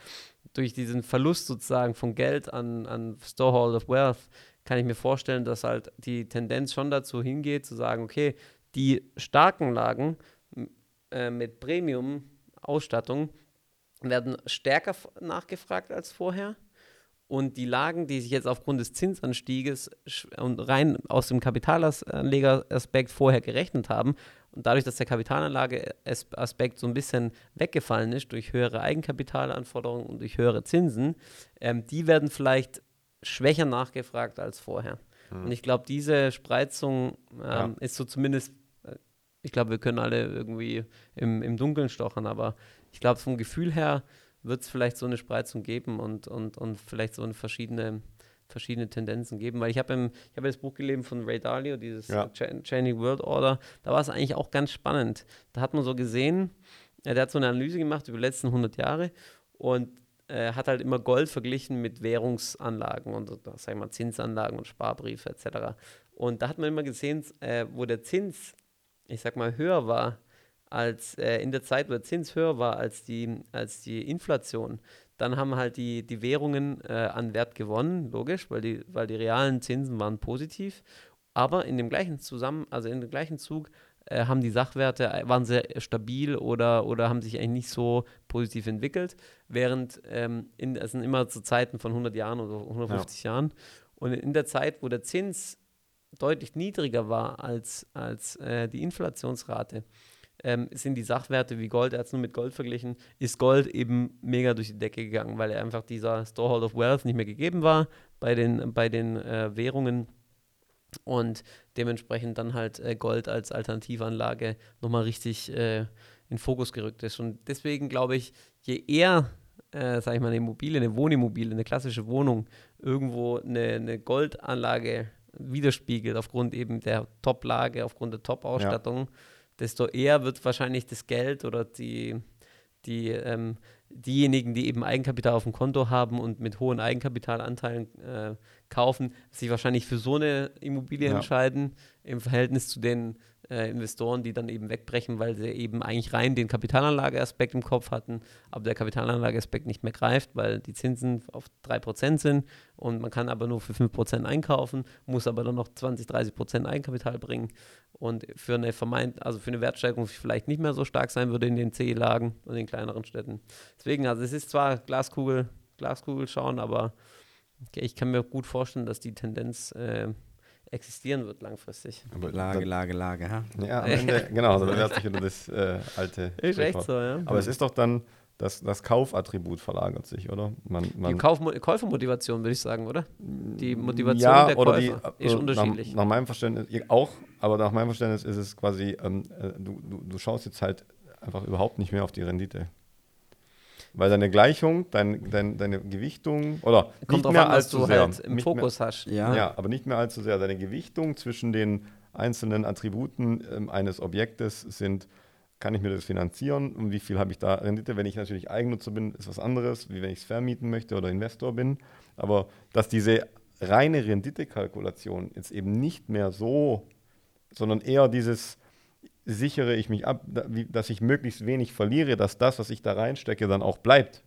Durch diesen Verlust sozusagen von Geld an, an Storehold of Wealth kann ich mir vorstellen, dass halt die Tendenz schon dazu hingeht, zu sagen, okay, die starken Lagen äh, mit Premium-Ausstattung werden stärker nachgefragt als vorher. Und die Lagen, die sich jetzt aufgrund des Zinsanstieges und rein aus dem Kapitalanlegeraspekt vorher gerechnet haben, und dadurch, dass der Kapitalanlageaspekt so ein bisschen weggefallen ist durch höhere Eigenkapitalanforderungen und durch höhere Zinsen, ähm, die werden vielleicht schwächer nachgefragt als vorher. Mhm. Und ich glaube, diese Spreizung ähm, ja. ist so zumindest ich glaube, wir können alle irgendwie im, im Dunkeln stochern, aber ich glaube, vom Gefühl her wird es vielleicht so eine Spreizung geben und, und, und vielleicht so eine verschiedene, verschiedene Tendenzen geben. Weil ich habe hab das Buch gelesen von Ray Dalio, dieses ja. Changing World Order. Da war es eigentlich auch ganz spannend. Da hat man so gesehen, ja, der hat so eine Analyse gemacht über die letzten 100 Jahre und äh, hat halt immer Gold verglichen mit Währungsanlagen und sag ich mal Zinsanlagen und Sparbriefe etc. Und da hat man immer gesehen, äh, wo der Zins ich sag mal, höher war als äh, in der Zeit, wo der Zins höher war als die, als die Inflation, dann haben halt die, die Währungen äh, an Wert gewonnen, logisch, weil die, weil die realen Zinsen waren positiv. Aber in dem gleichen Zusammen, also in dem gleichen Zug äh, haben die Sachwerte, äh, waren sehr stabil oder, oder haben sich eigentlich nicht so positiv entwickelt, während ähm, in, es sind immer zu Zeiten von 100 Jahren oder 150 ja. Jahren und in der Zeit, wo der Zins deutlich niedriger war als, als äh, die Inflationsrate, ähm, sind die Sachwerte wie Gold, er hat es nur mit Gold verglichen, ist Gold eben mega durch die Decke gegangen, weil er einfach dieser Storehold of Wealth nicht mehr gegeben war bei den, bei den äh, Währungen und dementsprechend dann halt äh, Gold als Alternativanlage nochmal richtig äh, in Fokus gerückt ist. Und deswegen glaube ich, je eher, äh, sage ich mal, eine Immobilie, eine Wohnimmobilie, eine klassische Wohnung irgendwo eine, eine Goldanlage widerspiegelt, aufgrund eben der Top-Lage, aufgrund der Top-Ausstattung, ja. desto eher wird wahrscheinlich das Geld oder die, die ähm, diejenigen, die eben Eigenkapital auf dem Konto haben und mit hohen Eigenkapitalanteilen äh, kaufen, sich wahrscheinlich für so eine Immobilie ja. entscheiden im Verhältnis zu den äh, Investoren, die dann eben wegbrechen, weil sie eben eigentlich rein den Kapitalanlageaspekt im Kopf hatten, aber der Kapitalanlageaspekt nicht mehr greift, weil die Zinsen auf 3% sind und man kann aber nur für 5% einkaufen, muss aber dann noch 20, 30% Eigenkapital bringen und für eine vermeint, also für eine Wertsteigerung vielleicht nicht mehr so stark sein würde in den C-Lagen und in kleineren Städten. Deswegen, also es ist zwar Glaskugel, Glaskugel schauen, aber okay, ich kann mir gut vorstellen, dass die Tendenz äh, existieren wird langfristig. Aber Lage, Lage, Lage, ha? Ja, am Ende, genau, dann wird sich wieder das äh, alte. Ist echt so, ja. Aber es ist doch dann, das, das Kaufattribut verlagert sich, oder? Man, man die Kauf Käufermotivation, würde ich sagen, oder? Die Motivation ja, der oder Käufer die, ist unterschiedlich. Nach, nach, meinem Verständnis, auch, aber nach meinem Verständnis ist es quasi, ähm, äh, du, du, du schaust jetzt halt einfach überhaupt nicht mehr auf die Rendite. Weil deine Gleichung, dein, dein, deine Gewichtung, oder Kommt nicht mehr an, allzu sehr. Halt im Fokus mehr, hast. Ja. ja, aber nicht mehr allzu sehr. Deine Gewichtung zwischen den einzelnen Attributen ähm, eines Objektes sind, kann ich mir das finanzieren und wie viel habe ich da Rendite? Wenn ich natürlich Eigennutzer bin, ist was anderes, wie wenn ich es vermieten möchte oder Investor bin. Aber dass diese reine Renditekalkulation jetzt eben nicht mehr so, sondern eher dieses, sichere ich mich ab, dass ich möglichst wenig verliere, dass das, was ich da reinstecke, dann auch bleibt.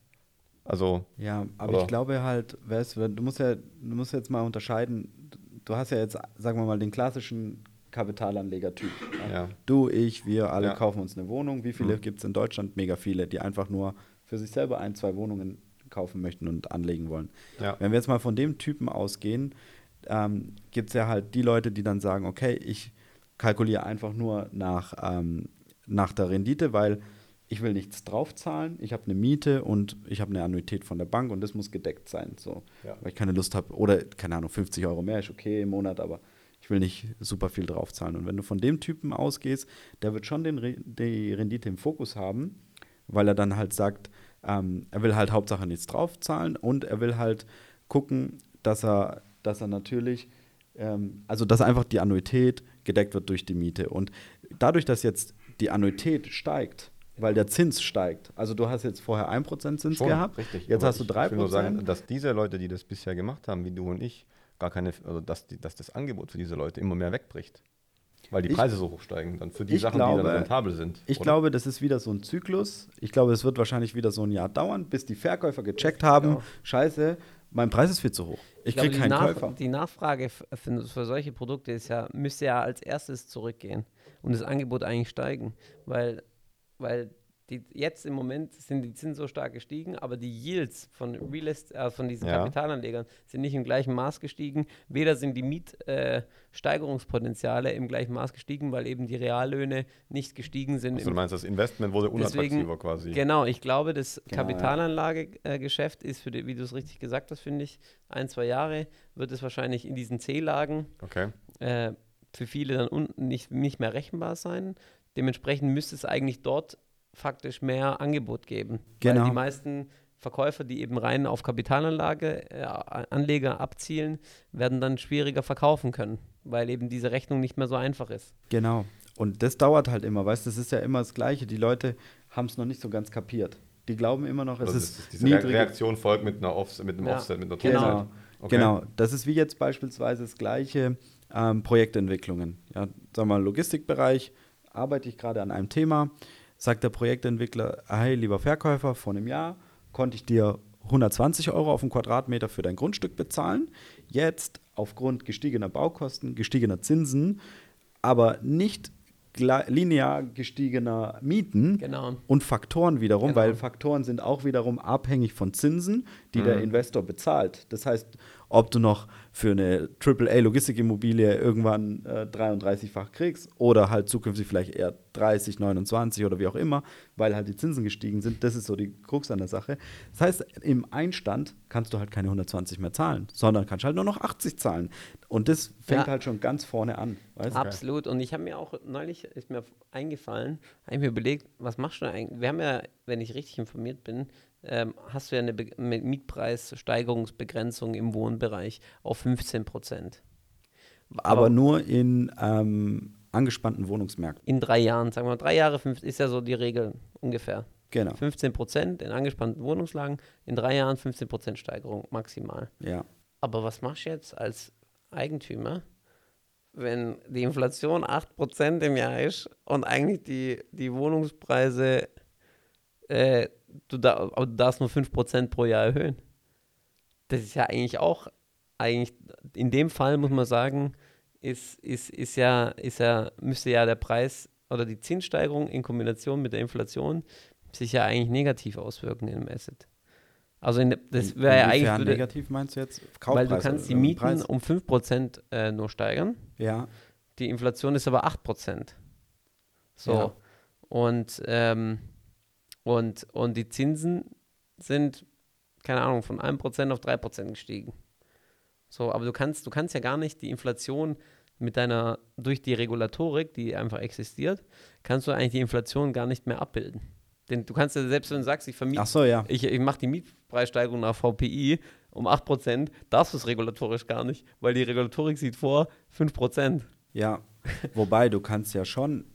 Also. Ja, aber ich glaube halt, weißt, du musst ja, du musst jetzt mal unterscheiden, du hast ja jetzt, sagen wir mal, den klassischen Kapitalanleger-Typ. Ja. Du, ich, wir alle ja. kaufen uns eine Wohnung. Wie viele mhm. gibt es in Deutschland? Mega viele, die einfach nur für sich selber ein, zwei Wohnungen kaufen möchten und anlegen wollen. Ja. Wenn wir jetzt mal von dem Typen ausgehen, ähm, gibt es ja halt die Leute, die dann sagen, okay, ich kalkuliere einfach nur nach, ähm, nach der Rendite, weil ich will nichts draufzahlen, ich habe eine Miete und ich habe eine Annuität von der Bank und das muss gedeckt sein, so, ja. weil ich keine Lust habe oder keine Ahnung, 50 Euro mehr ist okay im Monat, aber ich will nicht super viel draufzahlen. Und wenn du von dem Typen ausgehst, der wird schon den, die Rendite im Fokus haben, weil er dann halt sagt, ähm, er will halt Hauptsache nichts draufzahlen und er will halt gucken, dass er, dass er natürlich, ähm, also dass einfach die Annuität gedeckt wird durch die Miete. Und dadurch, dass jetzt die Annuität steigt, weil der Zins steigt. Also du hast jetzt vorher 1% Zins Schon, gehabt, richtig. jetzt Aber hast du 3%. Ich will nur sagen, dass diese Leute, die das bisher gemacht haben, wie du und ich, gar keine, also dass, die, dass das Angebot für diese Leute immer mehr wegbricht. Weil die Preise ich, so hoch steigen, dann für die Sachen, glaube, die dann rentabel sind. Ich oder? glaube, das ist wieder so ein Zyklus. Ich glaube, es wird wahrscheinlich wieder so ein Jahr dauern, bis die Verkäufer gecheckt haben, scheiße, mein Preis ist viel zu hoch. Ich, ich kriege keinen Nach Käufer. Die Nachfrage für, für, solche Produkte ist ja, müsste ja als erstes zurückgehen und das Angebot eigentlich steigen, weil, weil die, jetzt im Moment sind die Zinsen so stark gestiegen, aber die Yields von, Real Estate, äh, von diesen ja. Kapitalanlegern sind nicht im gleichen Maß gestiegen. Weder sind die Mietsteigerungspotenziale äh, im gleichen Maß gestiegen, weil eben die Reallöhne nicht gestiegen sind. Also du meinst, das Investment wurde unattraktiver Deswegen, quasi. Genau, ich glaube, das genau, Kapitalanlagegeschäft ist, für die, wie du es richtig gesagt hast, finde ich, ein, zwei Jahre wird es wahrscheinlich in diesen C-Lagen okay. äh, für viele dann nicht, nicht mehr rechenbar sein. Dementsprechend müsste es eigentlich dort faktisch mehr Angebot geben. Genau. Weil die meisten Verkäufer, die eben rein auf Kapitalanlage, äh, Anleger abzielen, werden dann schwieriger verkaufen können, weil eben diese Rechnung nicht mehr so einfach ist. Genau. Und das dauert halt immer, weißt du, das ist ja immer das Gleiche. Die Leute haben es noch nicht so ganz kapiert. Die glauben immer noch, es also ist, ist diese niedrige. Reaktion folgt mit, einer Offset, mit einem ja. Offset, mit einer Genau. Total. Okay. Genau. Das ist wie jetzt beispielsweise das gleiche ähm, Projektentwicklungen. Ja, sagen wir mal, Logistikbereich, arbeite ich gerade an einem Thema sagt der Projektentwickler, hey, lieber Verkäufer, vor einem Jahr konnte ich dir 120 Euro auf dem Quadratmeter für dein Grundstück bezahlen. Jetzt aufgrund gestiegener Baukosten, gestiegener Zinsen, aber nicht linear gestiegener Mieten Genau. und Faktoren wiederum, Genau. weil Faktoren sind auch wiederum abhängig von Zinsen, die der Mhm. Investor bezahlt. Das heißt, ob du noch für eine AAA-Logistikimmobilie irgendwann äh, 33-fach kriegst oder halt zukünftig vielleicht eher 30, 29 oder wie auch immer, weil halt die Zinsen gestiegen sind, das ist so die Krux an der Sache. Das heißt, im Einstand kannst du halt keine 120 mehr zahlen, sondern kannst halt nur noch 80 zahlen. Und das fängt Ja. halt schon ganz vorne an. Weißt? du? Absolut. Und ich habe mir auch neulich ist mir eingefallen, habe ich mir überlegt, was machst du eigentlich? Wir haben ja, wenn ich richtig informiert bin, ähm, hast du ja eine Be Mietpreissteigerungsbegrenzung im Wohnbereich auf 15 Prozent. Aber nur in ähm, angespannten Wohnungsmärkten. in drei Jahren, sagen wir mal, drei Jahre fünf, ist ja so die Regel ungefähr. Genau. 15 Prozent in angespannten Wohnungslagen, in drei Jahren 15 Prozent Steigerung maximal. Ja. Aber was machst du jetzt als Eigentümer, wenn die Inflation 8% im Jahr ist und eigentlich die, die Wohnungspreise, äh, du, da, du darfst nur 5% pro Jahr erhöhen? Das ist ja eigentlich auch, eigentlich in dem Fall muss man sagen, ist, ist, ist, ja, ist ja, müsste ja der Preis oder die Zinssteigerung in Kombination mit der Inflation sich ja eigentlich negativ auswirken im Asset. Also in, das wäre ja eigentlich würde, negativ meinst du jetzt? weil du Kaufpreis kannst die Mieten Preis? um 5% äh, nur steigern. Ja. Die Inflation ist aber 8%. So. Ja. Und, ähm, und, und die Zinsen sind, keine Ahnung, von 1% auf 3% gestiegen. So, aber du kannst, du kannst ja gar nicht die Inflation mit deiner, durch die Regulatorik, die einfach existiert, kannst du eigentlich die Inflation gar nicht mehr abbilden. Denn du kannst ja, selbst wenn du sagst, ich vermiete so, ja. ich, ich mache die Mietpreissteigerung nach VPI um 8%, darfst du es regulatorisch gar nicht, weil die Regulatorik sieht vor 5%. Ja. Wobei, du kannst ja schon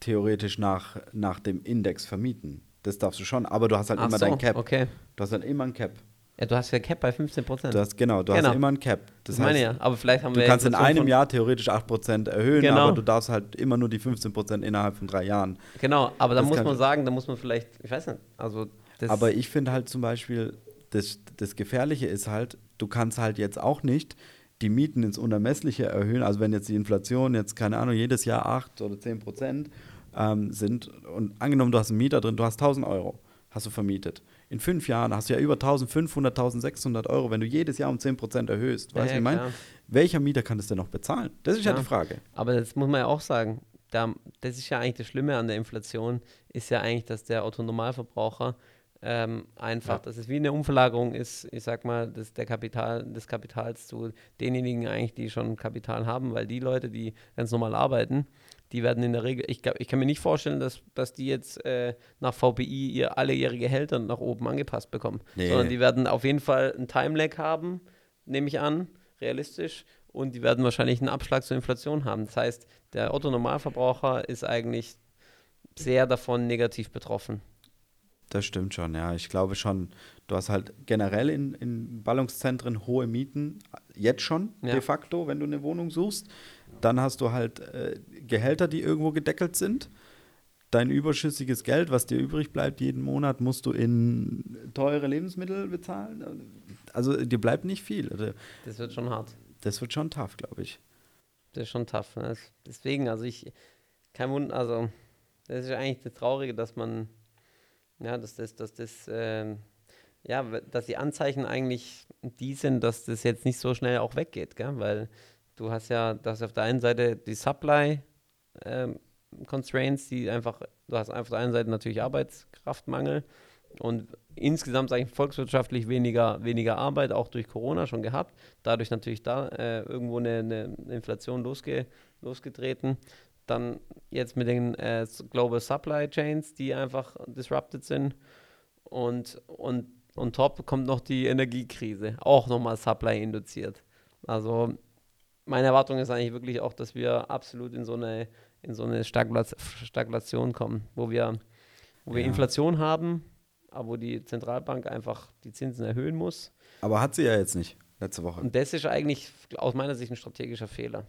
theoretisch nach, nach dem Index vermieten. Das darfst du schon, aber du hast halt Ach immer so, dein Cap. Okay. Du hast halt immer ein Cap. Ja, du hast ja Cap bei 15%. Du hast, genau, du Genau. hast immer ein Cap. das Das meine heißt, ich ja. Aber vielleicht haben du wir kannst in einem Jahr theoretisch 8% erhöhen, Genau. aber du darfst halt immer nur die 15% innerhalb von drei Jahren. Genau, aber da muss man sagen, da muss man vielleicht, ich weiß nicht, also das Aber ich finde halt zum Beispiel, das, das Gefährliche ist halt, du kannst halt jetzt auch nicht die Mieten ins Unermessliche erhöhen. Also wenn jetzt die Inflation jetzt, keine Ahnung, jedes Jahr 8 oder 10 Prozent ähm, sind und angenommen, du hast einen Mieter drin, du hast 1000 Euro, hast du vermietet. In fünf Jahren hast du ja über 1500, 1600 Euro, wenn du jedes Jahr um 10 Prozent erhöhst. Ja, Weißt du, ja, ich meine? Welcher Mieter kann das denn noch bezahlen? Das ist ja Ja. die Frage. Aber das muss man ja auch sagen. Da, das ist ja eigentlich das Schlimme an der Inflation, ist ja eigentlich, dass der Autonormalverbraucher ähm, einfach, Ja. dass es wie eine Umverlagerung ist, ich sag mal, des, der Kapital, des Kapitals zu denjenigen eigentlich, die schon Kapital haben, weil die Leute, die ganz normal arbeiten, die werden in der Regel, ich, glaub, ich kann mir nicht vorstellen, dass, dass die jetzt äh, nach VPI ihr, alle ihre Gehälter nach oben angepasst bekommen, Nee. sondern die werden auf jeden Fall einen Time-Lag haben, nehme ich an, realistisch. Und die werden wahrscheinlich einen Abschlag zur Inflation haben. Das heißt, der Otto-Normalverbraucher ist eigentlich sehr davon negativ betroffen. Das stimmt schon, ja. Ich glaube schon, du hast halt generell in, in Ballungszentren hohe Mieten, jetzt schon Ja. de facto, wenn du eine Wohnung suchst. Dann hast du halt äh, Gehälter, die irgendwo gedeckelt sind. Dein überschüssiges Geld, was dir übrig bleibt jeden Monat, musst du in teure Lebensmittel bezahlen. Also dir bleibt nicht viel. Also, Das wird schon hart. Das wird schon tough, glaube ich. Das ist schon tough. Ne? Deswegen, also ich, kein Wunder, also das ist ja eigentlich das Traurige, dass man, ja, dass das, dass das, ähm, ja, dass die Anzeichen eigentlich die sind, dass das jetzt nicht so schnell auch weggeht, gell? weil du hast ja, das auf der einen Seite die Supply ähm, Constraints, die einfach, du hast auf der einen Seite natürlich Arbeitskraftmangel und insgesamt sage ich volkswirtschaftlich weniger, weniger Arbeit, auch durch Corona schon gehabt. Dadurch natürlich da äh, irgendwo eine, eine Inflation losge, losgetreten. Dann jetzt mit den äh, Global Supply Chains, die einfach disrupted sind. Und, und on top kommt noch die Energiekrise, auch nochmal Supply induziert. Also meine Erwartung ist eigentlich wirklich auch, dass wir absolut in so eine, in so eine Stagnation kommen, wo wir, wo wir Ja. Inflation haben, aber wo die Zentralbank einfach die Zinsen erhöhen muss. Aber hat sie ja jetzt nicht, letzte Woche. Und das ist eigentlich aus meiner Sicht ein strategischer Fehler.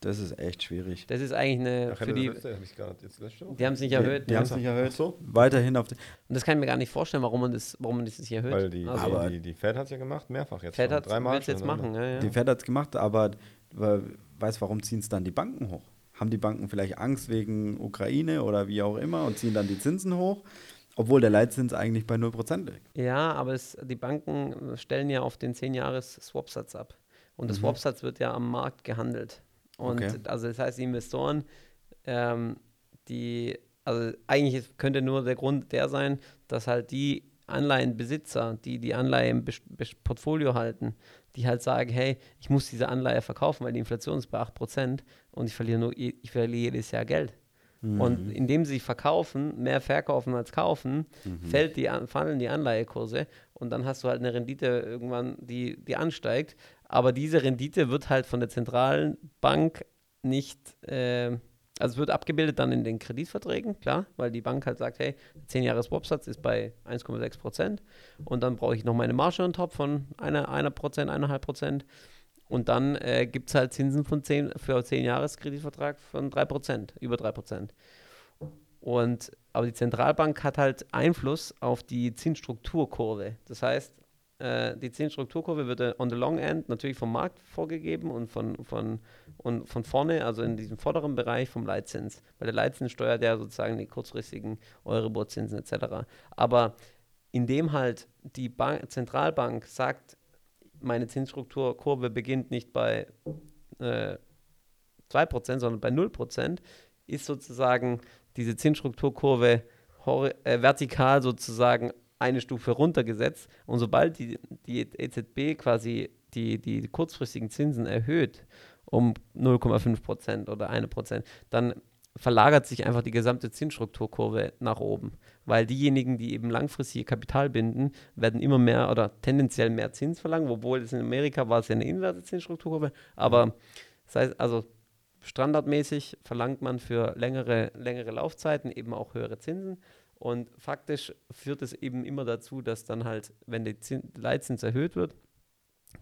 Das ist echt schwierig. Das ist eigentlich eine. Ach, für die, das letzte, hab ich gar nicht jetzt letzte Woche? die haben es nicht erhöht. Die ne? haben es nicht erhöht. So. Weiterhin auf die, Und das kann ich mir gar nicht vorstellen, warum man das, warum man das nicht erhöht. Weil die, also, Aber- die, die Fed hat es ja gemacht, mehrfach jetzt. Fed hat Dreimal es jetzt machen. Ja, ja. Die Fed hat es gemacht, aber we- weißt warum ziehen es dann die Banken hoch? Haben die Banken vielleicht Angst wegen Ukraine oder wie auch immer und ziehen dann die Zinsen hoch, obwohl der Leitzins eigentlich bei 0% liegt? Ja, aber es, die Banken stellen ja auf den 10-Jahres-Swapsatz ab. Und der Swapsatz wird ja am Markt gehandelt. Und Okay. also das heißt, die Investoren, ähm, die, also eigentlich könnte nur der Grund der sein, dass halt die Anleihenbesitzer, die die Anleihe im Portfolio halten, die halt sagen, hey, ich muss diese Anleihe verkaufen, weil die Inflation ist bei 8% und ich verliere, nur, ich verliere jedes Jahr Geld. Und indem sie verkaufen, mehr verkaufen als kaufen, fällt die, fallen die Anleihekurse und dann hast du halt eine Rendite irgendwann, die, die ansteigt. Aber diese Rendite wird halt von der zentralen Bank nicht, äh, also es wird abgebildet dann in den Kreditverträgen, klar, weil die Bank halt sagt, hey, 10 Jahre Swapsatz ist bei 1,6 Prozent und dann brauche ich noch meine Marge on top von einer, einer Prozent, eineinhalb Prozent. Und dann äh, gibt es halt Zinsen von 10, für 10 Jahres Kreditvertrag von 3%, über 3%. Und, aber die Zentralbank hat halt Einfluss auf die Zinsstrukturkurve. Das heißt, äh, die Zinsstrukturkurve wird äh, on the long end natürlich vom Markt vorgegeben und von, von, und von vorne, also in diesem vorderen Bereich vom Leitzins. Weil der Leitzins steuert ja sozusagen die kurzfristigen Euribor-Zinsen etc. Aber indem halt die Bank, Zentralbank sagt, meine Zinsstrukturkurve beginnt nicht bei äh, 2%, sondern bei 0%, ist sozusagen diese Zinsstrukturkurve äh, vertikal sozusagen eine Stufe runtergesetzt. Und sobald die, die EZB quasi die, die kurzfristigen Zinsen erhöht um 0,5% oder 1%, dann verlagert sich einfach die gesamte Zinsstrukturkurve nach oben. Weil diejenigen, die eben langfristig ihr Kapital binden, werden immer mehr oder tendenziell mehr Zins verlangen, obwohl es in Amerika war es ja eine inverse Zinsstrukturkurve. Aber das heißt, also standardmäßig verlangt man für längere, längere Laufzeiten eben auch höhere Zinsen. Und faktisch führt es eben immer dazu, dass dann halt, wenn der Zin Leitzins erhöht wird,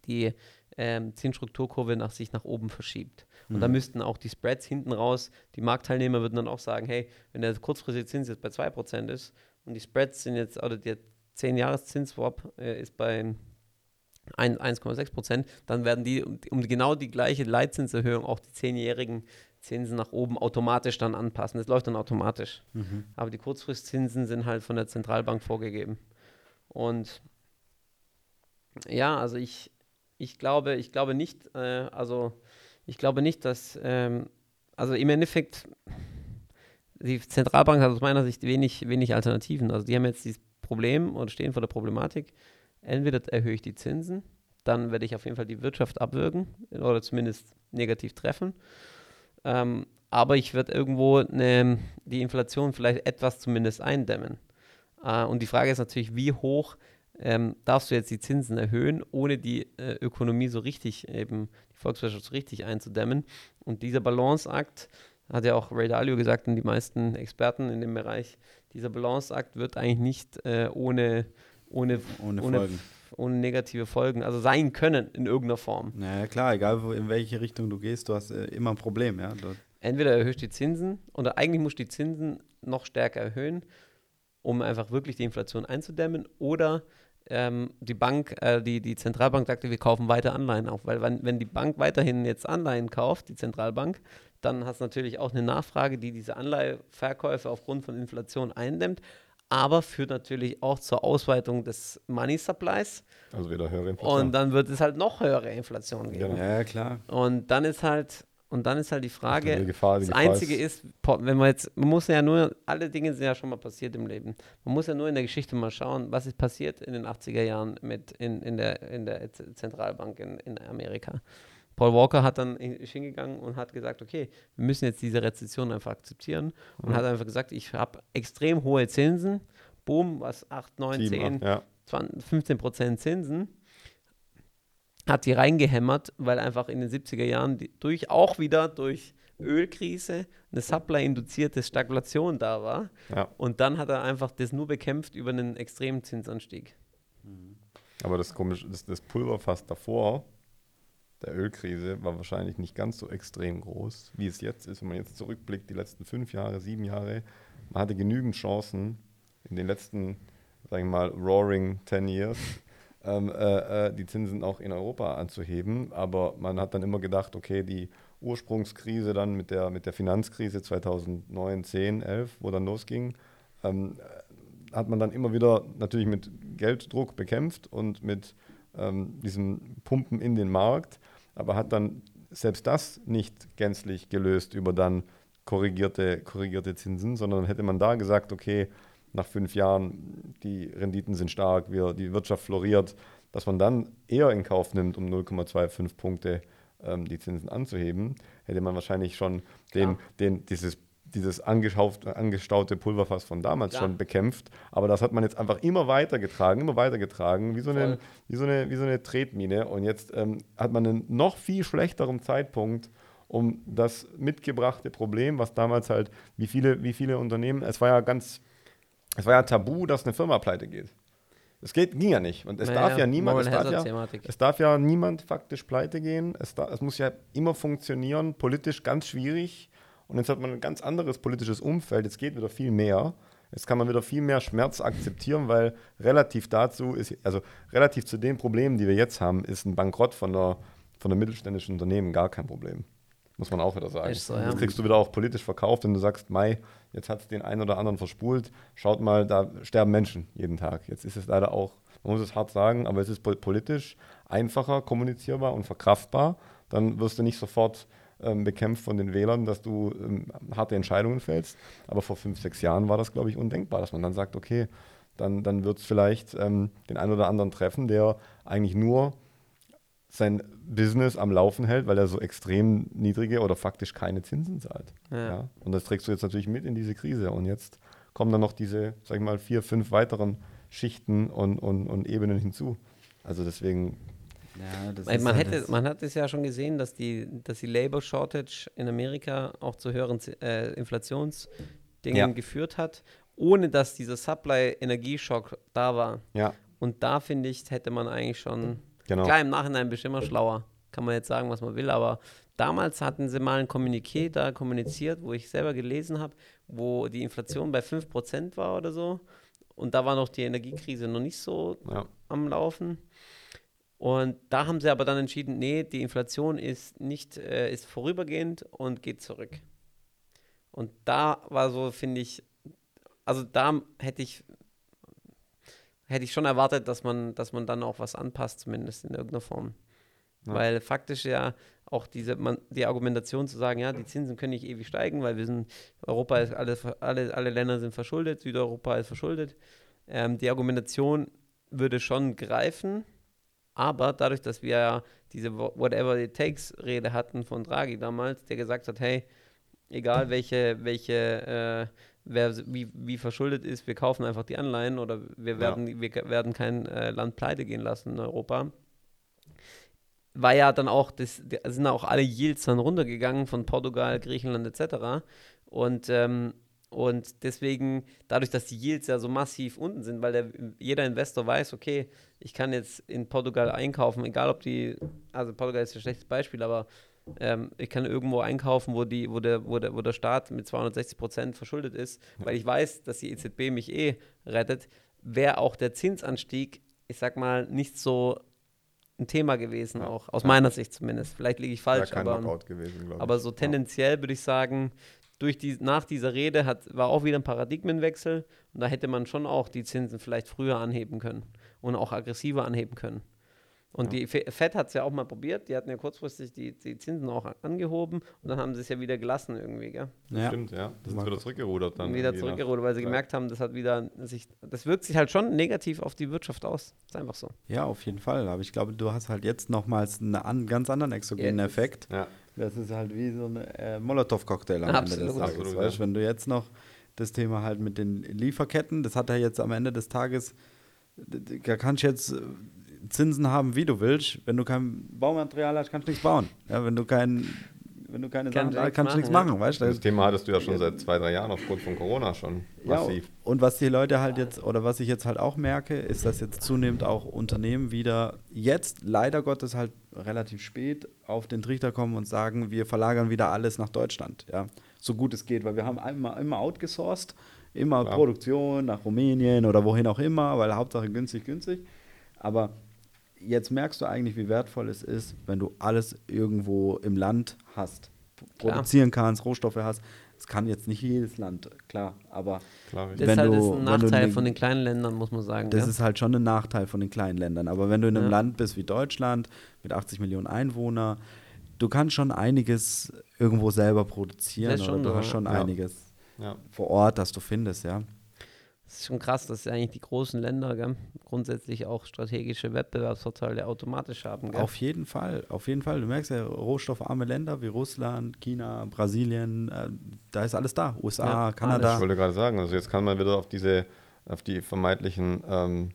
die ähm, Zinsstrukturkurve nach sich nach oben verschiebt. Und da müssten auch die Spreads hinten raus, die Marktteilnehmer würden dann auch sagen, hey, wenn der kurzfristige Zins jetzt bei 2% ist und die Spreads sind jetzt, oder der 10-Jahres-Zinsswap äh, ist bei ein- 1,6%, dann werden die um, um genau die gleiche Leitzinserhöhung auch die 10-jährigen Zinsen nach oben automatisch dann anpassen. Das läuft dann automatisch. Aber die Kurzfristzinsen sind halt von der Zentralbank vorgegeben. Und ja, also ich, ich glaube, ich glaube nicht, äh, also ich glaube nicht, dass, ähm, also im Endeffekt, die Zentralbank hat aus meiner Sicht wenig, wenig Alternativen. Also die haben jetzt dieses Problem oder stehen vor der Problematik, entweder erhöhe ich die Zinsen, dann werde ich auf jeden Fall die Wirtschaft abwürgen oder zumindest negativ treffen. Ähm, aber ich werde irgendwo ne, die Inflation vielleicht etwas zumindest eindämmen. Äh, und die Frage ist natürlich, wie hoch ähm, darfst du jetzt die Zinsen erhöhen, ohne die äh, Ökonomie so richtig, eben die Volkswirtschaft so richtig einzudämmen. Und dieser Balanceakt, hat ja auch Ray Dalio gesagt und die meisten Experten in dem Bereich, dieser Balanceakt wird eigentlich nicht äh, ohne, ohne, Ohne ohne, Folgen. ohne negative Folgen, also sein können in irgendeiner Form. Naja, klar, egal wo, in welche Richtung du gehst, du hast äh, immer ein Problem, ja. Du, entweder erhöhst du die Zinsen oder eigentlich musst du die Zinsen noch stärker erhöhen, um einfach wirklich die Inflation einzudämmen oder ähm, die Bank, äh, die, die Zentralbank sagte, wir kaufen weiter Anleihen auf, weil wenn, wenn die Bank weiterhin jetzt Anleihen kauft, die Zentralbank, dann hast du natürlich auch eine Nachfrage, die diese Anleiheverkäufe aufgrund von Inflation eindämmt, aber führt natürlich auch zur Ausweitung des Money Supplies Also wieder höhere Inflation. und dann wird es halt noch höhere Inflation geben. Ja, ja, klar. Und dann ist halt, und dann ist halt die Frage, Die Gefahr, die das Gefahr Einzige ist, wenn man jetzt, man muss ja nur, alle Dinge sind ja schon mal passiert im Leben. Man muss ja nur in der Geschichte mal schauen, was ist passiert in den 80er Jahren mit in, in, der, in der Zentralbank in, in Amerika. Paul Walker hat dann ist hingegangen und hat gesagt, okay, wir müssen jetzt diese Rezession einfach akzeptieren und hat einfach gesagt, ich habe extrem hohe Zinsen, boom, was 8, 9, Sieben, 10, acht, ja. 20, 15 Prozent Zinsen, hat die reingehämmert, weil einfach in den 70er Jahren die, durch, auch wieder durch Ölkrise eine Supply-induzierte Stagflation da war. ja. Und dann hat er einfach das nur bekämpft über einen extremen Zinsanstieg. Aber das komisch, das, das Pulverfass davor, der Ölkrise war wahrscheinlich nicht ganz so extrem groß, wie es jetzt ist. Wenn man jetzt zurückblickt, die letzten fünf Jahre, sieben Jahre, man hatte genügend Chancen in den letzten, sagen wir mal, roaring 10 years, ähm, äh, äh, die Zinsen auch in Europa anzuheben. Aber man hat dann immer gedacht, okay, die Ursprungskrise dann mit der, mit der Finanzkrise 2009, 10, 11, wo dann losging, ähm, hat man dann immer wieder natürlich mit Gelddruck bekämpft und mit ähm, diesem Pumpen in den Markt, aber hat dann selbst das nicht gänzlich gelöst über dann korrigierte, korrigierte Zinsen, sondern hätte man da gesagt, okay, nach fünf Jahren, die Renditen sind stark, wir, die Wirtschaft floriert, dass man dann eher in Kauf nimmt, um 0,25 Punkte ähm, die Zinsen anzuheben, hätte man wahrscheinlich schon den, den, dieses dieses angestaute Pulverfass von damals ja. schon bekämpft. Aber das hat man jetzt einfach immer weiter getragen, immer weiter getragen, wie so eine, wie so eine, wie so eine Tretmine. Und jetzt ähm, hat man einen noch viel schlechteren Zeitpunkt, um das mitgebrachte Problem, was damals halt, wie viele, wie viele Unternehmen, es war ja ganz, es war ja tabu, dass eine Firma pleite geht. Es geht, ging ja nicht. Und es naja, darf ja niemand, es darf ja, es darf ja niemand faktisch pleite gehen. Es, da, es muss ja immer funktionieren, politisch ganz schwierig. Und jetzt hat man ein ganz anderes politisches Umfeld. Jetzt geht wieder viel mehr. Jetzt kann man wieder viel mehr Schmerz akzeptieren, weil relativ dazu ist, also relativ zu den Problemen, die wir jetzt haben, ist ein Bankrott von einer, von einem mittelständischen Unternehmen gar kein Problem. Muss man auch wieder sagen. So, ja. Das kriegst du wieder auch politisch verkauft, wenn du sagst, Mai, jetzt hat es den einen oder anderen verspult. Schaut mal, da sterben Menschen jeden Tag. Jetzt ist es leider auch, man muss es hart sagen, aber es ist politisch einfacher kommunizierbar und verkraftbar. Dann wirst du nicht sofort ähm, bekämpft von den Wählern, dass du ähm, harte Entscheidungen fällst. Aber vor fünf, sechs Jahren war das, glaube ich, undenkbar, dass man dann sagt, okay, dann, dann wird es vielleicht ähm, den einen oder anderen treffen, der eigentlich nur sein Business am Laufen hält, weil er so extrem niedrige oder faktisch keine Zinsen zahlt. Ja. ja. Und das trägst du jetzt natürlich mit in diese Krise. Und jetzt kommen dann noch diese, sag ich mal, vier, fünf weiteren Schichten und, und, und Ebenen hinzu. Also deswegen ja, man, hätte, man hat es ja schon gesehen, dass die, dass die Labor Shortage in Amerika auch zu höheren äh, Inflationsdingen ja. geführt hat, ohne dass dieser Supply-Energieschock da war. Ja. Und da finde ich, hätte man eigentlich schon, genau. klar im Nachhinein bestimmt immer schlauer, kann man jetzt sagen, was man will, aber damals hatten sie mal ein Kommuniqué da kommuniziert, wo ich selber gelesen habe, wo die Inflation bei 5% war oder so. Und da war noch die Energiekrise noch nicht so ja. am Laufen. Und da haben sie aber dann entschieden, nee, die Inflation ist nicht, äh, ist vorübergehend und geht zurück. Und da war so, finde ich, also da hätte ich, hätte ich schon erwartet, dass man, dass man dann auch was anpasst, zumindest in irgendeiner Form. Ja. Weil faktisch ja auch diese, man, die Argumentation zu sagen, ja, die Zinsen können nicht ewig steigen, weil wir sind, Europa ist, alle, alle, alle Länder sind verschuldet, Südeuropa ist verschuldet. Ähm, die Argumentation würde schon greifen, aber dadurch, dass wir ja diese Whatever it takes Rede hatten von Draghi damals, der gesagt hat, hey, egal welche, welche, äh, wer wie, wie verschuldet ist, wir kaufen einfach die Anleihen oder wir werden, ja. wir werden kein äh, Land pleite gehen lassen in Europa. War ja dann auch, das, sind auch alle Yields dann runtergegangen von Portugal, Griechenland etc. Und ähm, und deswegen, dadurch, dass die Yields ja so massiv unten sind, weil der, jeder Investor weiß, okay, ich kann jetzt in Portugal einkaufen, egal ob die, also Portugal ist ein schlechtes Beispiel, aber ähm, ich kann irgendwo einkaufen, wo, die, wo, der, wo, der, wo der Staat mit 260 Prozent verschuldet ist, weil ich weiß, dass die EZB mich eh rettet, wäre auch der Zinsanstieg, ich sag mal, nicht so ein Thema gewesen, ja. auch aus ja. meiner Sicht zumindest. Vielleicht liege ich falsch, aber, gewesen, aber so tendenziell würde ich sagen, durch die, nach dieser Rede hat, war auch wieder ein Paradigmenwechsel und da hätte man schon auch die Zinsen vielleicht früher anheben können und auch aggressiver anheben können. Und ja. die Fed hat es ja auch mal probiert, die hatten ja kurzfristig die, die Zinsen auch angehoben und dann haben sie es ja wieder gelassen irgendwie, gell? Ja. Stimmt, ja. Das ist wieder zurückgerudert dann. Wieder zurückgerudert, weil sie gemerkt haben, das hat wieder sich, das wirkt sich halt schon negativ auf die Wirtschaft aus. Ist einfach so. Ja, auf jeden Fall. Aber ich glaube, du hast halt jetzt nochmals einen an, ganz anderen exogenen ja, Effekt. Ja. Das ist halt wie so ein äh, Molotow-Cocktail am Absolut. Ende des Tages. Absolut, weißt, ja. Wenn du jetzt noch das Thema halt mit den Lieferketten, das hat er jetzt am Ende des Tages, da kannst du jetzt äh, Zinsen haben, wie du willst. Wenn du kein Baumaterial hast, kannst du nichts bauen. Ja, wenn du kein wenn du keine Kannst Sachen nichts kannst du nichts machen, weißt du? Das Thema hattest du ja schon seit zwei, drei Jahren aufgrund von Corona schon Ja, massiv. und was die Leute halt jetzt, oder was ich jetzt halt auch merke, ist, dass jetzt zunehmend auch Unternehmen wieder jetzt leider Gottes halt relativ spät auf den Trichter kommen und sagen, wir verlagern wieder alles nach Deutschland, ja, so gut es geht, weil wir haben immer, immer outgesourced, immer Klar. Produktion nach Rumänien oder wohin auch immer, weil Hauptsache günstig, günstig, aber jetzt merkst du eigentlich, wie wertvoll es ist, wenn du alles irgendwo im Land hast, Klar. produzieren kannst, Rohstoffe hast. Es kann jetzt nicht jedes Land, klar, aber Klar, Das. Wenn ist halt du- ist ein Nachteil ne- von den kleinen Ländern, muss man sagen. Das gell? ist halt schon ein Nachteil von den kleinen Ländern. Aber wenn du in einem Ja. Land bist wie Deutschland mit 80 Millionen Einwohnern, du kannst schon einiges irgendwo selber produzieren. Das ist schon oder du hast schon ja. einiges ja. vor Ort, das du findest, ja. Das ist schon krass, dass eigentlich die großen Länder gell, grundsätzlich auch strategische Wettbewerbsvorteile automatisch haben. Gell? Auf jeden Fall, auf jeden Fall. Du merkst ja, rohstoffarme Länder wie Russland, China, Brasilien, äh, da ist alles da. USA, Ja, Kanada. Ich wollte gerade sagen, also jetzt kann man wieder auf diese, auf die vermeintlichen, ähm,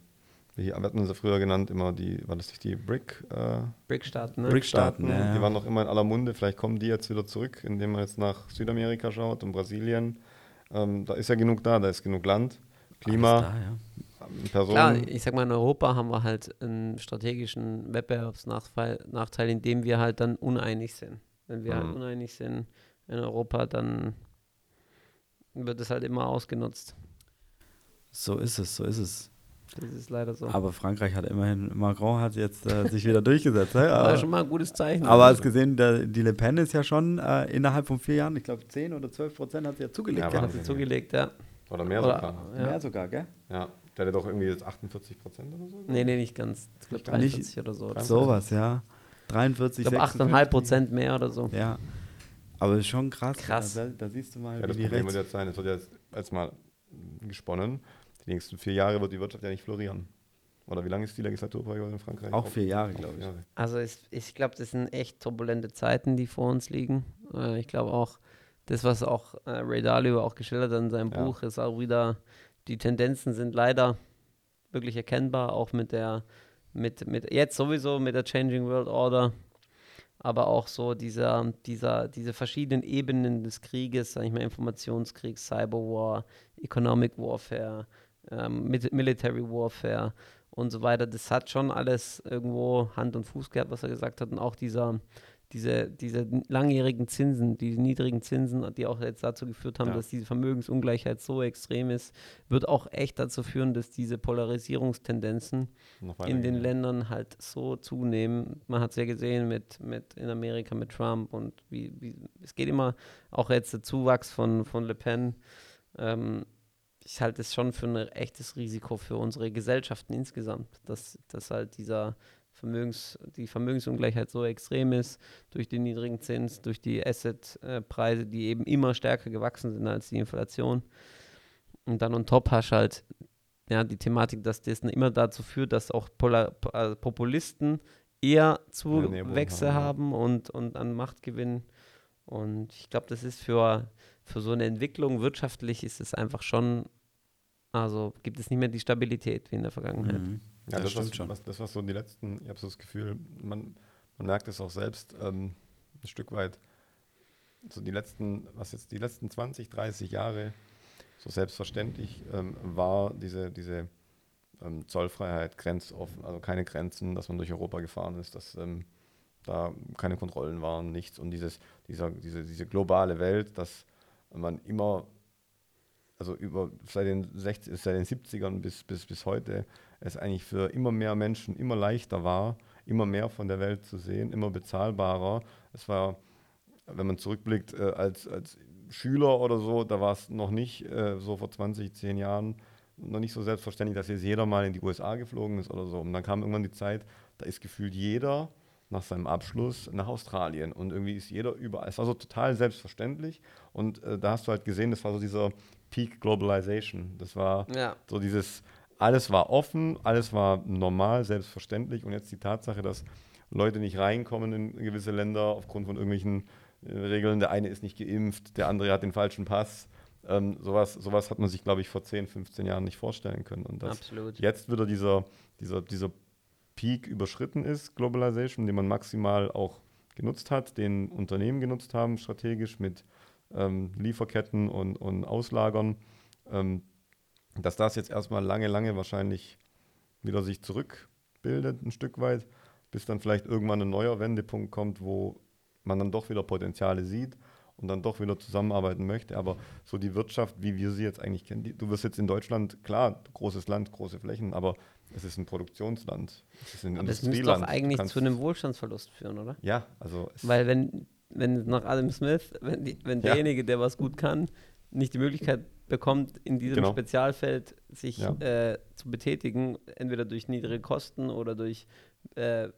wie hatten sie früher genannt, immer die, war das nicht die Brick, äh, BRIC-Staaten, ne? BRIC-Staaten, Staaten, ja, die waren noch immer in aller Munde, vielleicht kommen die jetzt wieder zurück, indem man jetzt nach Südamerika schaut und Brasilien. Ähm, da ist ja genug da, da ist genug Land, Klima, da, ja. ähm, Personen. Klar, ich sag mal, in Europa haben wir halt einen strategischen Wettbewerbsnachteil, Nachteil, indem wir halt dann uneinig sind. Wenn wir halt Mhm. uneinig sind in Europa, dann wird es halt immer ausgenutzt. So ist es, so ist es. Das ist leider so. Aber Frankreich hat immerhin, Macron hat jetzt äh, sich wieder durchgesetzt. Ne? war schon mal ein gutes Zeichen. Aber hast gesehen, der, die Le Pen ist ja schon äh, innerhalb von vier Jahren, ich glaube 10 oder 12 Prozent hat sie ja zugelegt. Ja, hat sie zugelegt, ja. Oder mehr Oder- sogar. ja. Mehr sogar, gell? Ja, der hat doch irgendwie jetzt 48 Prozent oder so. Nee, nee, nicht ganz. Ich glaube Gar nicht. 43 oder so. Sowas, ja. 43, Ich glaube 8,5 56. Prozent mehr oder so. Ja. Aber ist schon krass. Krass. Da, da siehst du mal, Ja, das wie die Problem wird jetzt sein, es wird jetzt, jetzt mal gesponnen, die nächsten vier Jahre wird die Wirtschaft ja nicht florieren. Oder wie lange ist die Legislaturperiode in Frankreich? Auch vier Jahre, glaube ich. Jahre. Also es, ich glaube, das sind echt turbulente Zeiten, die vor uns liegen. Äh, ich glaube auch, das, was auch äh, Ray Dalio auch geschildert hat in seinem Ja. Buch, ist auch wieder, die Tendenzen sind leider wirklich erkennbar, auch mit der, mit, mit jetzt sowieso mit der Changing World Order, aber auch so dieser, dieser, diese verschiedenen Ebenen des Krieges, sag ich mal, Informationskrieg, Cyberwar, Economic Warfare, ähm, Mil- Military Warfare und so weiter. Das hat schon alles irgendwo Hand und Fuß gehabt, was er gesagt hat. Und auch dieser, diese, diese langjährigen Zinsen, die niedrigen Zinsen, die auch jetzt dazu geführt haben, Ja. dass diese Vermögensungleichheit so extrem ist, wird auch echt dazu führen, dass diese Polarisierungstendenzen in den. Ländern halt so zunehmen. Man hat es ja gesehen mit, mit in Amerika mit Trump und wie, wie es geht immer auch jetzt der Zuwachs von, von Le Pen. Ähm, ich halte es schon für ein echtes Risiko für unsere Gesellschaften insgesamt, dass, dass halt dieser Vermögens, die Vermögensungleichheit so extrem ist durch den niedrigen Zins, durch die Assetpreise, die eben immer stärker gewachsen sind als die Inflation. Und dann on top hast halt ja, die Thematik, dass das immer dazu führt, dass auch Polar, also Populisten eher Zuwächse haben, ja. haben und, und an Macht gewinnen. Und ich glaube, das ist für, für so eine Entwicklung wirtschaftlich ist es einfach schon, also gibt es nicht mehr die Stabilität wie in der Vergangenheit. Mhm. Ja, das das, stimmt was, schon. Was, das, was so die letzten, ich habe so das Gefühl, man, man merkt es auch selbst ähm, ein Stück weit, so die letzten, was jetzt die letzten 20, 30 Jahre so selbstverständlich ähm, war, diese, diese ähm, Zollfreiheit, grenzoffen, also keine Grenzen, dass man durch Europa gefahren ist, dass ähm, da keine Kontrollen waren, nichts und dieses, dieser, diese, diese globale Welt, dass man immer, also über seit den, 60, seit den 70ern bis, bis, bis heute, es eigentlich für immer mehr Menschen immer leichter war, immer mehr von der Welt zu sehen, immer bezahlbarer. Es war, wenn man zurückblickt, äh, als, als Schüler oder so, da war es noch nicht äh, so vor 20, 10 Jahren noch nicht so selbstverständlich, dass jetzt jeder mal in die USA geflogen ist oder so. Und dann kam irgendwann die Zeit, da ist gefühlt jeder nach seinem Abschluss nach Australien und irgendwie ist jeder überall. Es war so total selbstverständlich und äh, da hast du halt gesehen, das war so dieser Peak Globalization. Das war Ja. so dieses, alles war offen, alles war normal, selbstverständlich und jetzt die Tatsache, dass Leute nicht reinkommen in gewisse Länder aufgrund von irgendwelchen äh, Regeln. Der eine ist nicht geimpft, der andere hat den falschen Pass. Ähm, sowas, sowas hat man sich, glaube ich, vor 10, 15 Jahren nicht vorstellen können. Und das Absolut. jetzt wieder dieser, dieser, dieser Peak überschritten ist, Globalization, den man maximal auch genutzt hat, den Unternehmen genutzt haben, strategisch mit ähm, Lieferketten und, und Auslagern, ähm, dass das jetzt erstmal lange, lange wahrscheinlich wieder sich zurückbildet, ein Stück weit, bis dann vielleicht irgendwann ein neuer Wendepunkt kommt, wo man dann doch wieder Potenziale sieht und dann doch wieder zusammenarbeiten möchte. Aber so die Wirtschaft, wie wir sie jetzt eigentlich kennen, die, du wirst jetzt in Deutschland, klar, großes Land, große Flächen, aber es ist ein Produktionsland. Es ist ein aber es müsste doch eigentlich zu einem Wohlstandsverlust führen, oder? Ja, also. Weil wenn, wenn nach Adam Smith, wenn, die, wenn ja. derjenige, der was gut kann, nicht die Möglichkeit bekommt, in diesem genau. Spezialfeld sich ja. äh, zu betätigen, entweder durch niedrige Kosten oder durch äh,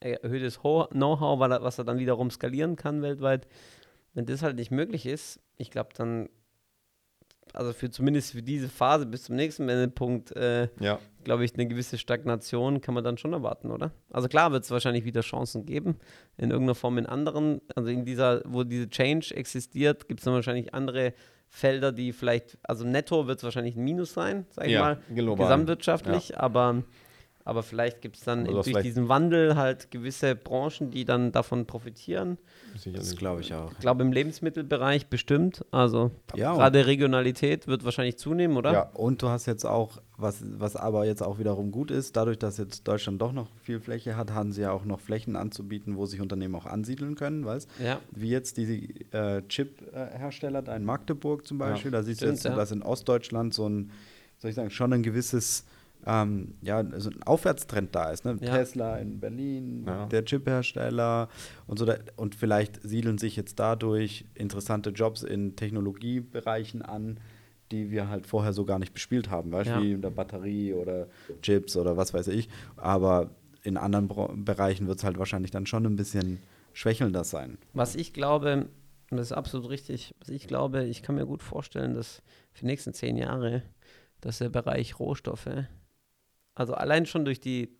erhöhtes Know-how, was er dann wiederum skalieren kann weltweit. Wenn das halt nicht möglich ist, ich glaube, dann, also für zumindest für diese Phase bis zum nächsten Wendepunkt, äh, ja. glaube ich, eine gewisse Stagnation kann man dann schon erwarten, oder? Also klar wird es wahrscheinlich wieder Chancen geben, in irgendeiner Form in anderen, also in dieser, wo diese Change existiert, gibt es dann wahrscheinlich andere Felder, die vielleicht, also netto wird es wahrscheinlich ein Minus sein, sage ich ja, mal, global. gesamtwirtschaftlich, ja. aber aber vielleicht gibt es dann durch diesen Wandel halt gewisse Branchen, die dann davon profitieren. Das glaube ich auch. Ich glaube im Lebensmittelbereich bestimmt. Also ja, gerade Regionalität wird wahrscheinlich zunehmen, oder? Ja, und du hast jetzt auch, was, was aber jetzt auch wiederum gut ist, dadurch, dass jetzt Deutschland doch noch viel Fläche hat, haben sie ja auch noch Flächen anzubieten, wo sich Unternehmen auch ansiedeln können, weißt Ja. Wie jetzt die äh, Chip-Hersteller da in Magdeburg zum Beispiel. Ja. Da siehst du jetzt, ja. dass in Ostdeutschland so ein, soll ich sagen, schon ein gewisses ähm, ja, also ein Aufwärtstrend da ist. Ne? Ja. Tesla in Berlin, ja. der Chiphersteller und so. Da, und vielleicht siedeln sich jetzt dadurch interessante Jobs in Technologiebereichen an, die wir halt vorher so gar nicht bespielt haben. Weißt ja. wie in der Batterie oder Chips oder was weiß ich. Aber in anderen Bro Bereichen wird es halt wahrscheinlich dann schon ein bisschen schwächelnder sein. Was ich glaube, und das ist absolut richtig, was ich glaube, ich kann mir gut vorstellen, dass für die nächsten zehn Jahre, dass der Bereich Rohstoffe also allein schon durch die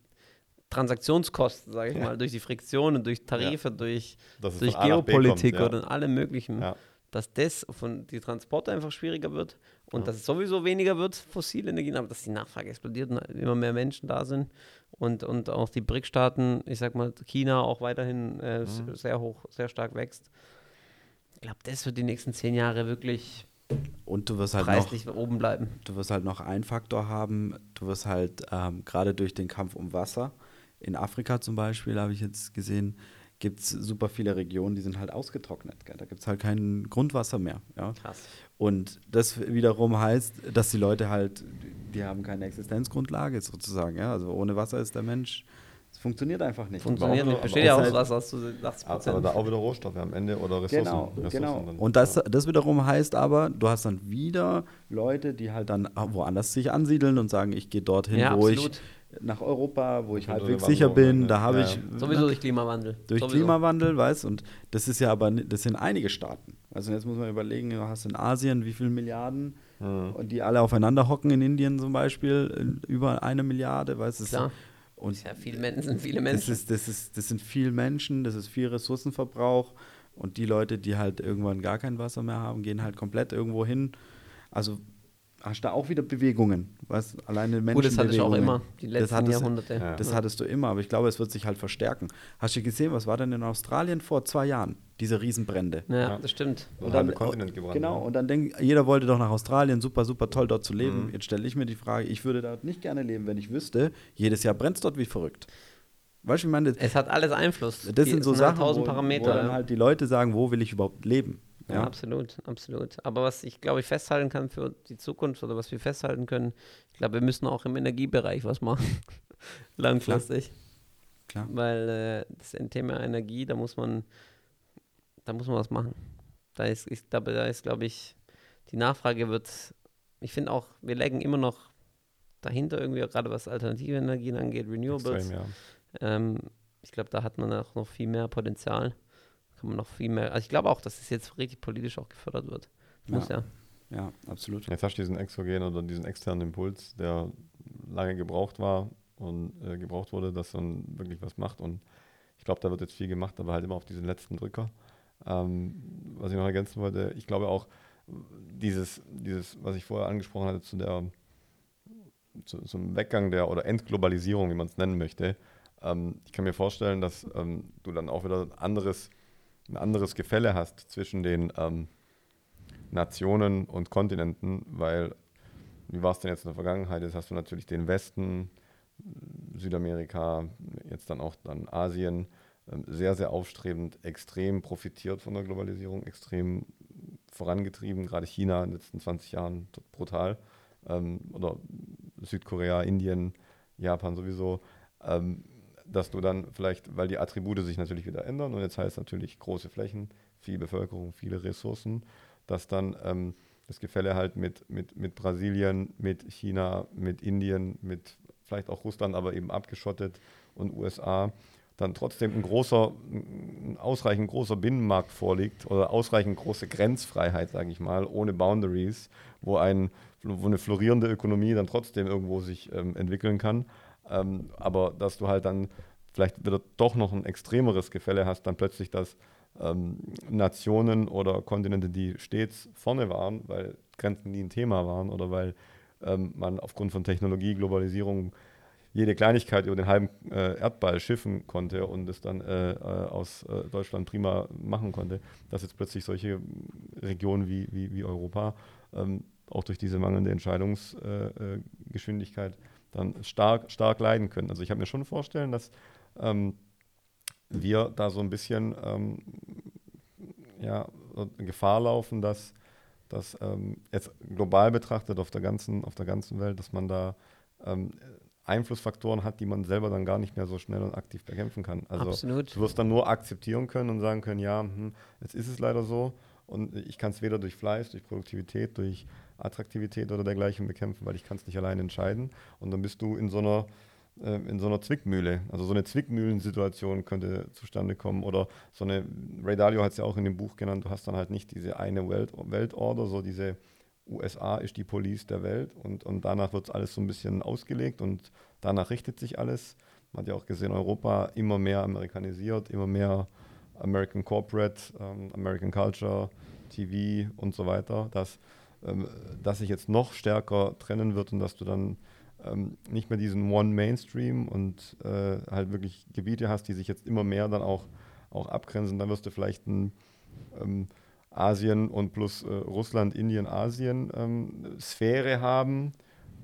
Transaktionskosten, sage ich ja. mal, durch die Friktionen, durch Tarife, ja. durch, durch Geopolitik kommt, ja. oder allem möglichen, dass das von die Transporte einfach schwieriger wird und dass es sowieso weniger wird, fossile Energien, aber dass die Nachfrage explodiert und immer mehr Menschen da sind und, und auch die BRIC-Staaten, ich sag mal, China auch weiterhin äh, mhm. sehr hoch, sehr stark wächst. Ich glaube, das wird die nächsten zehn Jahre wirklich und du wirst halt preislich noch, oben bleiben. Du wirst halt noch einen Faktor haben. Du wirst halt ähm, gerade durch den Kampf um Wasser in Afrika zum Beispiel habe ich jetzt gesehen, gibt es super viele Regionen, die sind halt ausgetrocknet. Gell? Da gibt es halt kein Grundwasser mehr. Ja? Krass. Und das wiederum heißt, dass die Leute halt, die haben keine Existenzgrundlage sozusagen. Ja? Also ohne Wasser ist der Mensch funktioniert einfach nicht. Funktioniert nicht. Besteht ja aus Wasser zu 80 Prozent. Aber da auch wieder Rohstoffe am Ende oder Ressourcen. Genau, Ressourcen genau. Dann, Und das, das wiederum heißt aber, du hast dann wieder Leute, die halt dann woanders sich ansiedeln und sagen, ich gehe dorthin, ja, wo absolut. ich nach Europa, wo ich halbwegs sicher bin, ne? da habe ja, ich... Sowieso durch Klimawandel. Durch Sowieso. Klimawandel, weißt Und das ist ja aber, das sind einige Staaten. Also jetzt muss man überlegen, du hast in Asien wie viele Milliarden mhm. und die alle aufeinander hocken in Indien zum Beispiel, über eine Milliarde, weißt du? Und ja, viele Menschen sind viele Menschen. Das, ist, das, ist, das sind viele Menschen, das ist viel Ressourcenverbrauch. Und die Leute, die halt irgendwann gar kein Wasser mehr haben, gehen halt komplett irgendwo hin. Also hast du da auch wieder Bewegungen. Was alleine Menschen. Gut, das hattest du auch immer, die letzten das hattest, Jahrhunderte. Ja. Das hattest du immer, aber ich glaube, es wird sich halt verstärken. Hast du gesehen, was war denn in Australien vor zwei Jahren? Diese Riesenbrände. Ja, ja. das stimmt. Und dann, Kontinent gebrannt. Genau, und dann denkt, jeder wollte doch nach Australien, super, super toll dort zu leben. Mhm. Jetzt stelle ich mir die Frage, ich würde dort nicht gerne leben, wenn ich wüsste, jedes Jahr brennt es dort wie verrückt. Weißt du, ich meine, es hat alles Einfluss. Das die, sind so Sachen, wo, Parameter, wo dann halt die Leute sagen, wo will ich überhaupt leben? Ja, ja, absolut, absolut. Aber was ich glaube ich festhalten kann für die Zukunft oder was wir festhalten können, ich glaube, wir müssen auch im Energiebereich was machen. Langfristig. Klar. Klar. Weil äh, das Thema Energie, da muss man, da muss man was machen. Da ist, ich glaube, da ist, glaube ich, die Nachfrage wird, ich finde auch, wir legen immer noch dahinter irgendwie, gerade was alternative Energien angeht, Renewables. Extrem, ja. ähm, ich glaube, da hat man auch noch viel mehr Potenzial man noch viel mehr. Also ich glaube auch, dass es jetzt richtig politisch auch gefördert wird. Muss ja. ja. Ja, absolut. Jetzt hast du diesen exogenen oder diesen externen Impuls, der lange gebraucht war und äh, gebraucht wurde, dass dann wirklich was macht. Und ich glaube, da wird jetzt viel gemacht, aber halt immer auf diesen letzten Drücker. Ähm, was ich noch ergänzen wollte, ich glaube auch, dieses, dieses, was ich vorher angesprochen hatte, zu der zu, zum Weggang der oder Entglobalisierung, wie man es nennen möchte, Ähm, ich kann mir vorstellen, dass ähm, du dann auch wieder ein anderes, ein anderes Gefälle hast zwischen den ähm, Nationen und Kontinenten, weil, wie war es denn jetzt in der Vergangenheit? Jetzt hast du natürlich den Westen, Südamerika, jetzt dann auch dann Asien, ähm, sehr, sehr aufstrebend, extrem profitiert von der Globalisierung, extrem vorangetrieben, gerade China in den letzten 20 Jahren brutal. Ähm, oder Südkorea, Indien, Japan sowieso. Ähm, dass du dann vielleicht, weil die Attribute sich natürlich wieder ändern und jetzt heißt natürlich große Flächen, viel Bevölkerung, viele Ressourcen, dass dann ähm, das Gefälle halt mit, mit, mit Brasilien, mit China, mit Indien, mit vielleicht auch Russland, aber eben abgeschottet und USA, dann trotzdem ein großer, ein ausreichend großer Binnenmarkt vorliegt oder ausreichend große Grenzfreiheit, sage ich mal, ohne Boundaries, wo, ein, wo eine florierende Ökonomie dann trotzdem irgendwo sich ähm, entwickeln kann. Ähm, aber dass du halt dann vielleicht wieder doch noch ein extremeres Gefälle hast, dann plötzlich, dass ähm, Nationen oder Kontinente, die stets vorne waren, weil Grenzen nie ein Thema waren oder weil ähm, man aufgrund von Technologie, Globalisierung jede Kleinigkeit über den halben äh, Erdball schiffen konnte und es dann äh, äh, aus äh, Deutschland prima machen konnte, dass jetzt plötzlich solche Regionen wie, wie, wie Europa ähm, auch durch diese mangelnde Entscheidungsgeschwindigkeit äh, dann stark, stark leiden können. Also ich habe mir schon vorstellen, dass ähm, wir da so ein bisschen ähm, ja, Gefahr laufen, dass, dass ähm, jetzt global betrachtet auf der ganzen, auf der ganzen Welt, dass man da ähm, Einflussfaktoren hat, die man selber dann gar nicht mehr so schnell und aktiv bekämpfen kann. Also Absolut. du wirst dann nur akzeptieren können und sagen können, ja, hm, jetzt ist es leider so und ich kann es weder durch Fleiß, durch Produktivität, durch Attraktivität oder dergleichen bekämpfen, weil ich kann es nicht allein entscheiden. Und dann bist du in so einer äh, in so einer Zwickmühle. Also so eine Zwickmühlensituation könnte zustande kommen. Oder so eine, Ray Dalio hat es ja auch in dem Buch genannt, du hast dann halt nicht diese eine Welt, Weltorder, so diese USA ist die Police der Welt und, und danach wird alles so ein bisschen ausgelegt und danach richtet sich alles. Man hat ja auch gesehen, Europa immer mehr amerikanisiert, immer mehr American Corporate, ähm, American Culture, TV und so weiter, dass, ähm, dass sich jetzt noch stärker trennen wird und dass du dann ähm, nicht mehr diesen One Mainstream und äh, halt wirklich Gebiete hast, die sich jetzt immer mehr dann auch, auch abgrenzen. Dann wirst du vielleicht ein ähm, Asien und plus äh, Russland, Indien, Asien ähm, Sphäre haben,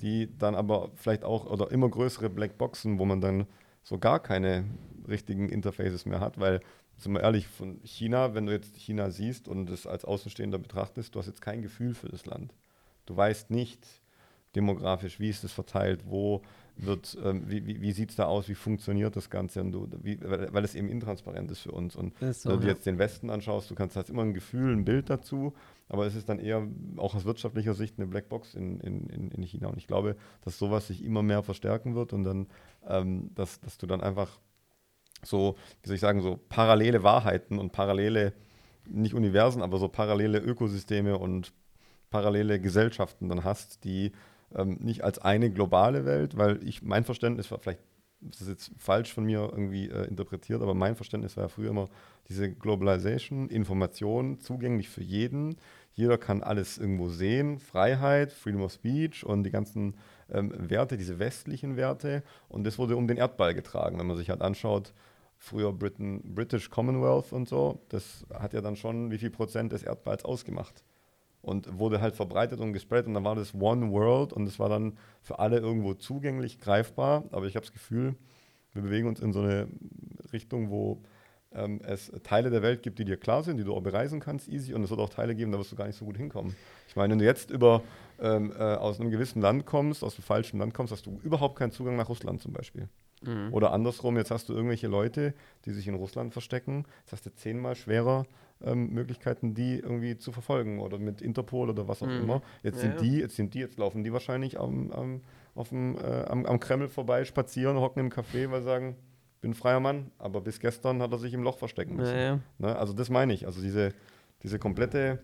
die dann aber vielleicht auch oder immer größere Blackboxen, wo man dann so gar keine richtigen Interfaces mehr hat, weil, sind wir ehrlich, von China, wenn du jetzt China siehst und es als Außenstehender betrachtest, du hast jetzt kein Gefühl für das Land. Du weißt nicht demografisch, wie ist es verteilt, wo wird, ähm, wie, wie, wie sieht es da aus, wie funktioniert das Ganze, und du, wie, weil, weil es eben intransparent ist für uns. Und so, wenn du ja. jetzt den Westen anschaust, du kannst hast immer ein Gefühl, ein Bild dazu, aber es ist dann eher auch aus wirtschaftlicher Sicht eine Blackbox in, in, in, in China. Und ich glaube, dass sowas sich immer mehr verstärken wird und dann, ähm, dass, dass du dann einfach so, wie soll ich sagen, so parallele Wahrheiten und parallele, nicht Universen, aber so parallele Ökosysteme und parallele Gesellschaften dann hast, die ähm, nicht als eine globale Welt, weil ich mein Verständnis war vielleicht das ist jetzt falsch von mir irgendwie äh, interpretiert, aber mein Verständnis war ja früher immer diese Globalization, Information zugänglich für jeden. Jeder kann alles irgendwo sehen, Freiheit, Freedom of Speech und die ganzen ähm, Werte, diese westlichen Werte. Und das wurde um den Erdball getragen. Wenn man sich halt anschaut, früher Britain, British Commonwealth und so, das hat ja dann schon wie viel Prozent des Erdballs ausgemacht und wurde halt verbreitet und gespreadet und dann war das One World und es war dann für alle irgendwo zugänglich, greifbar. Aber ich habe das Gefühl, wir bewegen uns in so eine Richtung, wo ähm, es Teile der Welt gibt, die dir klar sind, die du auch bereisen kannst, easy, und es wird auch Teile geben, da wirst du gar nicht so gut hinkommen. Ich meine, wenn du jetzt über, ähm, äh, aus einem gewissen Land kommst, aus einem falschen Land kommst, hast du überhaupt keinen Zugang nach Russland zum Beispiel. Mhm. Oder andersrum, jetzt hast du irgendwelche Leute, die sich in Russland verstecken, jetzt hast du zehnmal schwerer ähm, Möglichkeiten, die irgendwie zu verfolgen oder mit Interpol oder was auch mhm. immer. Jetzt ja, sind die, jetzt sind die, jetzt laufen die wahrscheinlich am, am, auf dem, äh, am, am Kreml vorbei, spazieren, hocken im Café, weil sie sagen, bin freier Mann, aber bis gestern hat er sich im Loch verstecken müssen. Ja, ne? Also das meine ich. Also diese, diese komplette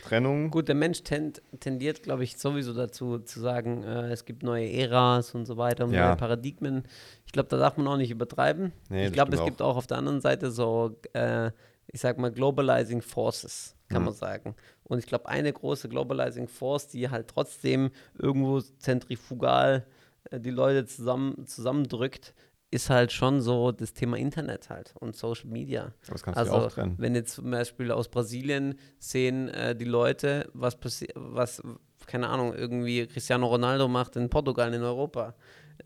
Trennung. Gut, der Mensch tend, tendiert, glaube ich, sowieso dazu zu sagen, äh, es gibt neue Äras und so weiter, ja. neue Paradigmen. Ich glaube, da darf man auch nicht übertreiben. Nee, ich glaube, es auch. gibt auch auf der anderen Seite so äh, ich sag mal, Globalizing Forces, kann mhm. man sagen. Und ich glaube, eine große Globalizing Force, die halt trotzdem irgendwo zentrifugal äh, die Leute zusammen, zusammendrückt, ist halt schon so das Thema Internet halt und Social Media. Das kannst Also, du auch trennen. wenn jetzt zum Beispiel aus Brasilien sehen äh, die Leute, was passiert, was, keine Ahnung, irgendwie Cristiano Ronaldo macht in Portugal, in Europa.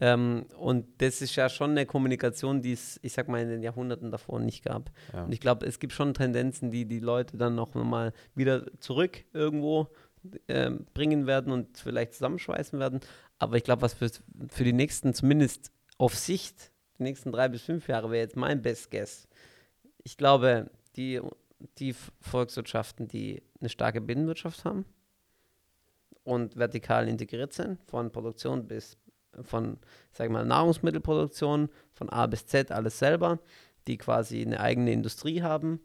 Ähm, und das ist ja schon eine Kommunikation, die es, ich sag mal, in den Jahrhunderten davor nicht gab. Ja. Und ich glaube, es gibt schon Tendenzen, die die Leute dann noch mal wieder zurück irgendwo ähm, bringen werden und vielleicht zusammenschweißen werden. Aber ich glaube, was für, für die nächsten, zumindest auf Sicht, die nächsten drei bis fünf Jahre wäre jetzt mein Best Guess. Ich glaube, die, die Volkswirtschaften, die eine starke Binnenwirtschaft haben und vertikal integriert sind, von Produktion bis von, sag mal, Nahrungsmittelproduktion, von A bis Z, alles selber, die quasi eine eigene Industrie haben,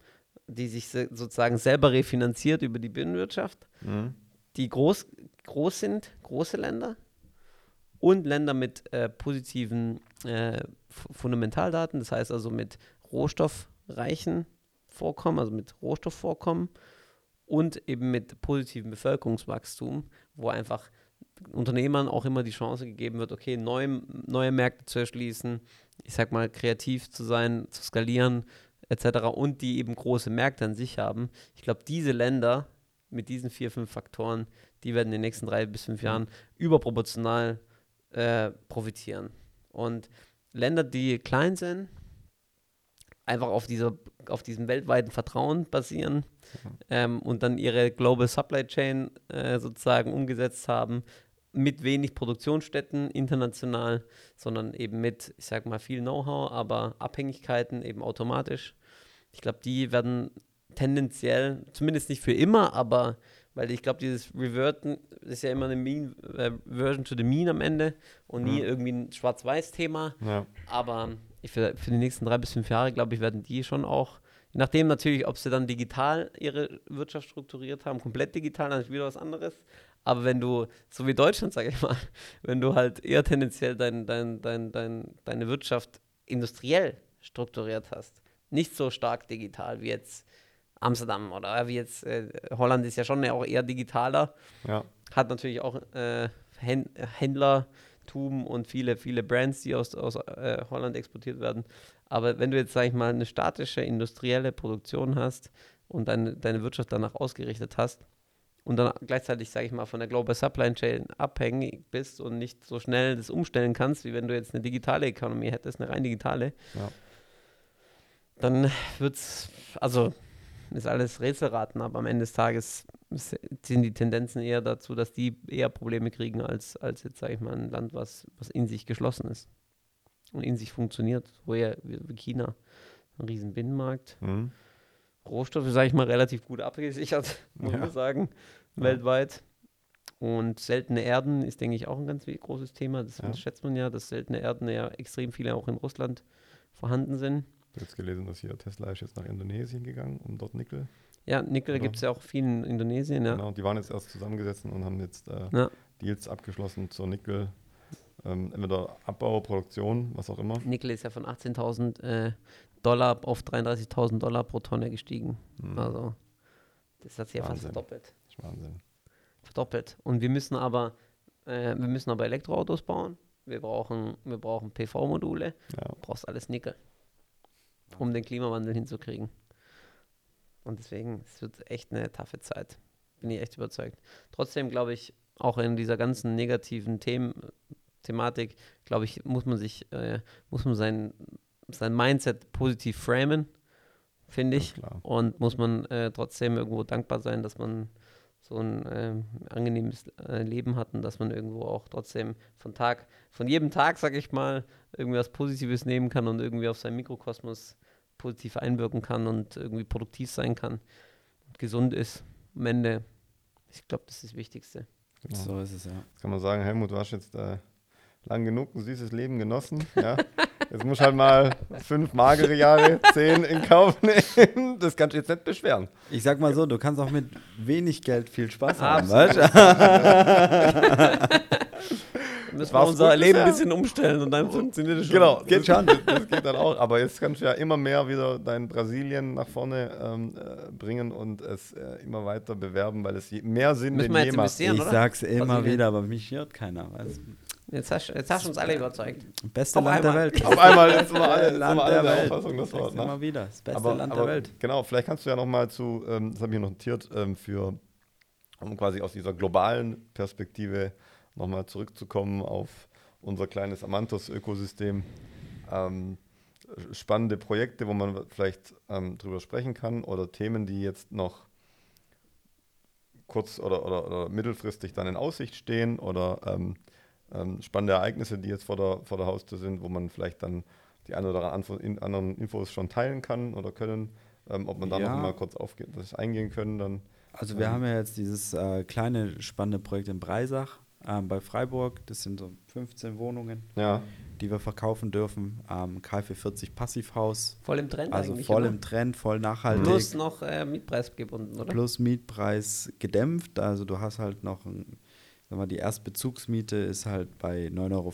die sich sozusagen selber refinanziert über die Binnenwirtschaft, Mhm. die groß, groß sind, große Länder und Länder mit äh, positiven äh, Fundamentaldaten, das heißt also mit rohstoffreichen Vorkommen, also mit Rohstoffvorkommen und eben mit positivem Bevölkerungswachstum, wo einfach Unternehmern auch immer die Chance gegeben wird, okay, neue, neue Märkte zu erschließen, ich sag mal, kreativ zu sein, zu skalieren, etc. und die eben große Märkte an sich haben. Ich glaube, diese Länder mit diesen vier, fünf Faktoren, die werden in den nächsten drei bis fünf Jahren überproportional äh, profitieren. Und Länder, die klein sind, einfach auf, dieser, auf diesem weltweiten Vertrauen basieren ähm, und dann ihre Global Supply Chain äh, sozusagen umgesetzt haben, mit wenig Produktionsstätten international, sondern eben mit, ich sag mal, viel Know-how, aber Abhängigkeiten eben automatisch. Ich glaube, die werden tendenziell, zumindest nicht für immer, aber weil ich glaube, dieses Reverten ist ja immer eine mean, äh, Version to the Mean am Ende und nie Mhm. irgendwie ein Schwarz-Weiß-Thema. Ja. Aber ich für, für die nächsten drei bis fünf Jahre, glaube ich, werden die schon auch, je nachdem natürlich, ob sie dann digital ihre Wirtschaft strukturiert haben, komplett digital, dann ist wieder was anderes. Aber wenn du, so wie Deutschland, sage ich mal, wenn du halt eher tendenziell dein, dein, dein, dein, deine Wirtschaft industriell strukturiert hast, nicht so stark digital wie jetzt Amsterdam oder wie jetzt äh, Holland ist ja schon auch eher digitaler, ja. hat natürlich auch äh, Hän- Händlertum und viele, viele Brands, die aus, aus äh, Holland exportiert werden. Aber wenn du jetzt, sag ich mal, eine statische industrielle Produktion hast und deine, deine Wirtschaft danach ausgerichtet hast und dann gleichzeitig, sage ich mal, von der Global Supply Chain abhängig bist und nicht so schnell das umstellen kannst, wie wenn du jetzt eine digitale Ökonomie hättest, eine rein digitale, Ja. dann wird's, also ist alles Rätselraten, aber am Ende des Tages sind die Tendenzen eher dazu, dass die eher Probleme kriegen, als, als jetzt, sage ich mal, ein Land, was, was in sich geschlossen ist und in sich funktioniert, wo ja wie China, ein riesen Binnenmarkt, Mhm. Rohstoffe, sage ich mal, relativ gut abgesichert, muss Ja. man sagen, Ja. weltweit. Und seltene Erden ist, denke ich, auch ein ganz großes Thema. Das Ja. schätzt man ja, dass seltene Erden ja extrem viele auch in Russland vorhanden sind. Ich habe jetzt gelesen, dass hier Tesla ist jetzt nach Indonesien gegangen, um dort Nickel. Ja, Nickel Oder? gibt es ja auch viel in Indonesien, ja. Genau, die waren jetzt erst zusammengesetzt und haben jetzt äh, Ja. Deals abgeschlossen zur Nickel. Ähm, entweder Abbau, Produktion, was auch immer. Nickel ist ja von 18.000 äh, Dollar auf 33.000 Dollar pro Tonne gestiegen. Mhm. Also, das hat sich ja fast verdoppelt. Das ist Wahnsinn. Verdoppelt. Und wir müssen aber, äh, wir müssen aber Elektroautos bauen. Wir brauchen, wir brauchen PV-Module. Ja. Du brauchst alles Nickel, um den Klimawandel hinzukriegen. Und deswegen, es wird echt eine taffe Zeit. Bin ich echt überzeugt. Trotzdem glaube ich, auch in dieser ganzen negativen Themen, Thematik, glaube ich, muss man sich, äh, muss man sein, sein Mindset positiv framen, finde ich. klar. Und muss man äh, trotzdem irgendwo dankbar sein, dass man so ein ähm, angenehmes äh, Leben hat und dass man irgendwo auch trotzdem von Tag, von jedem Tag, sag ich mal, irgendwie was Positives nehmen kann und irgendwie auf seinen Mikrokosmos positiv einwirken kann und irgendwie produktiv sein kann und gesund ist. Am Ende, ich glaube, das ist das Wichtigste. Genau. So ist es, ja. Jetzt kann man sagen, Helmut, du hast jetzt äh, lang genug ein süßes Leben genossen. Ja? Jetzt musst du halt mal fünf magere Jahre, zehn in Kauf nehmen. Das kannst du jetzt nicht beschweren. Ich sag mal so, du kannst auch mit wenig Geld viel Spaß haben, weißt? Müssen wir unser Leben ein bisschen umstellen und dann funktioniert es schon. Genau, geht schon. Das, das geht dann auch. Aber jetzt kannst du ja immer mehr wieder dein Brasilien nach vorne ähm, äh, bringen und es äh, immer weiter bewerben, weil es mehr Sinn Müssen denn wir jetzt je macht. investieren, Ich sag's immer Brasilien. wieder, aber mich hört keiner. Weißt? Jetzt hast, jetzt hast du uns alle überzeugt. Beste Auf Land der einmal. Welt. Auf einmal jetzt sind wir alle, sind Land wir alle der der Welt. Auffassung, das Wort. Sag's Ne? immer wieder. Das beste aber, Land aber der Welt. Genau, vielleicht kannst du ja noch mal zu, ähm, das habe ich hier notiert, ähm, für, um quasi aus dieser globalen Perspektive nochmal zurückzukommen auf unser kleines Amantos-Ökosystem. Ähm, spannende Projekte, wo man vielleicht ähm, drüber sprechen kann oder Themen, die jetzt noch kurz- oder, oder, oder mittelfristig dann in Aussicht stehen oder ähm, ähm, spannende Ereignisse, die jetzt vor der, vor der Haustür sind, wo man vielleicht dann die ein oder anderen Infos schon teilen kann oder können. Ähm, ob man da Ja. noch mal kurz auf das eingehen können, dann Also wir Ähm. haben ja jetzt dieses äh, kleine spannende Projekt in Breisach ähm, bei Freiburg. Das sind so 15 Wohnungen, ja, die wir verkaufen dürfen. Ähm, KfW40 Passivhaus. Voll im Trend Also eigentlich. voll oder? im Trend, voll nachhaltig. Plus noch äh, Mietpreis gebunden, oder? plus Mietpreis gedämpft. Also du hast halt noch, ein, sag mal, die Erstbezugsmiete ist halt bei 9,50 Euro.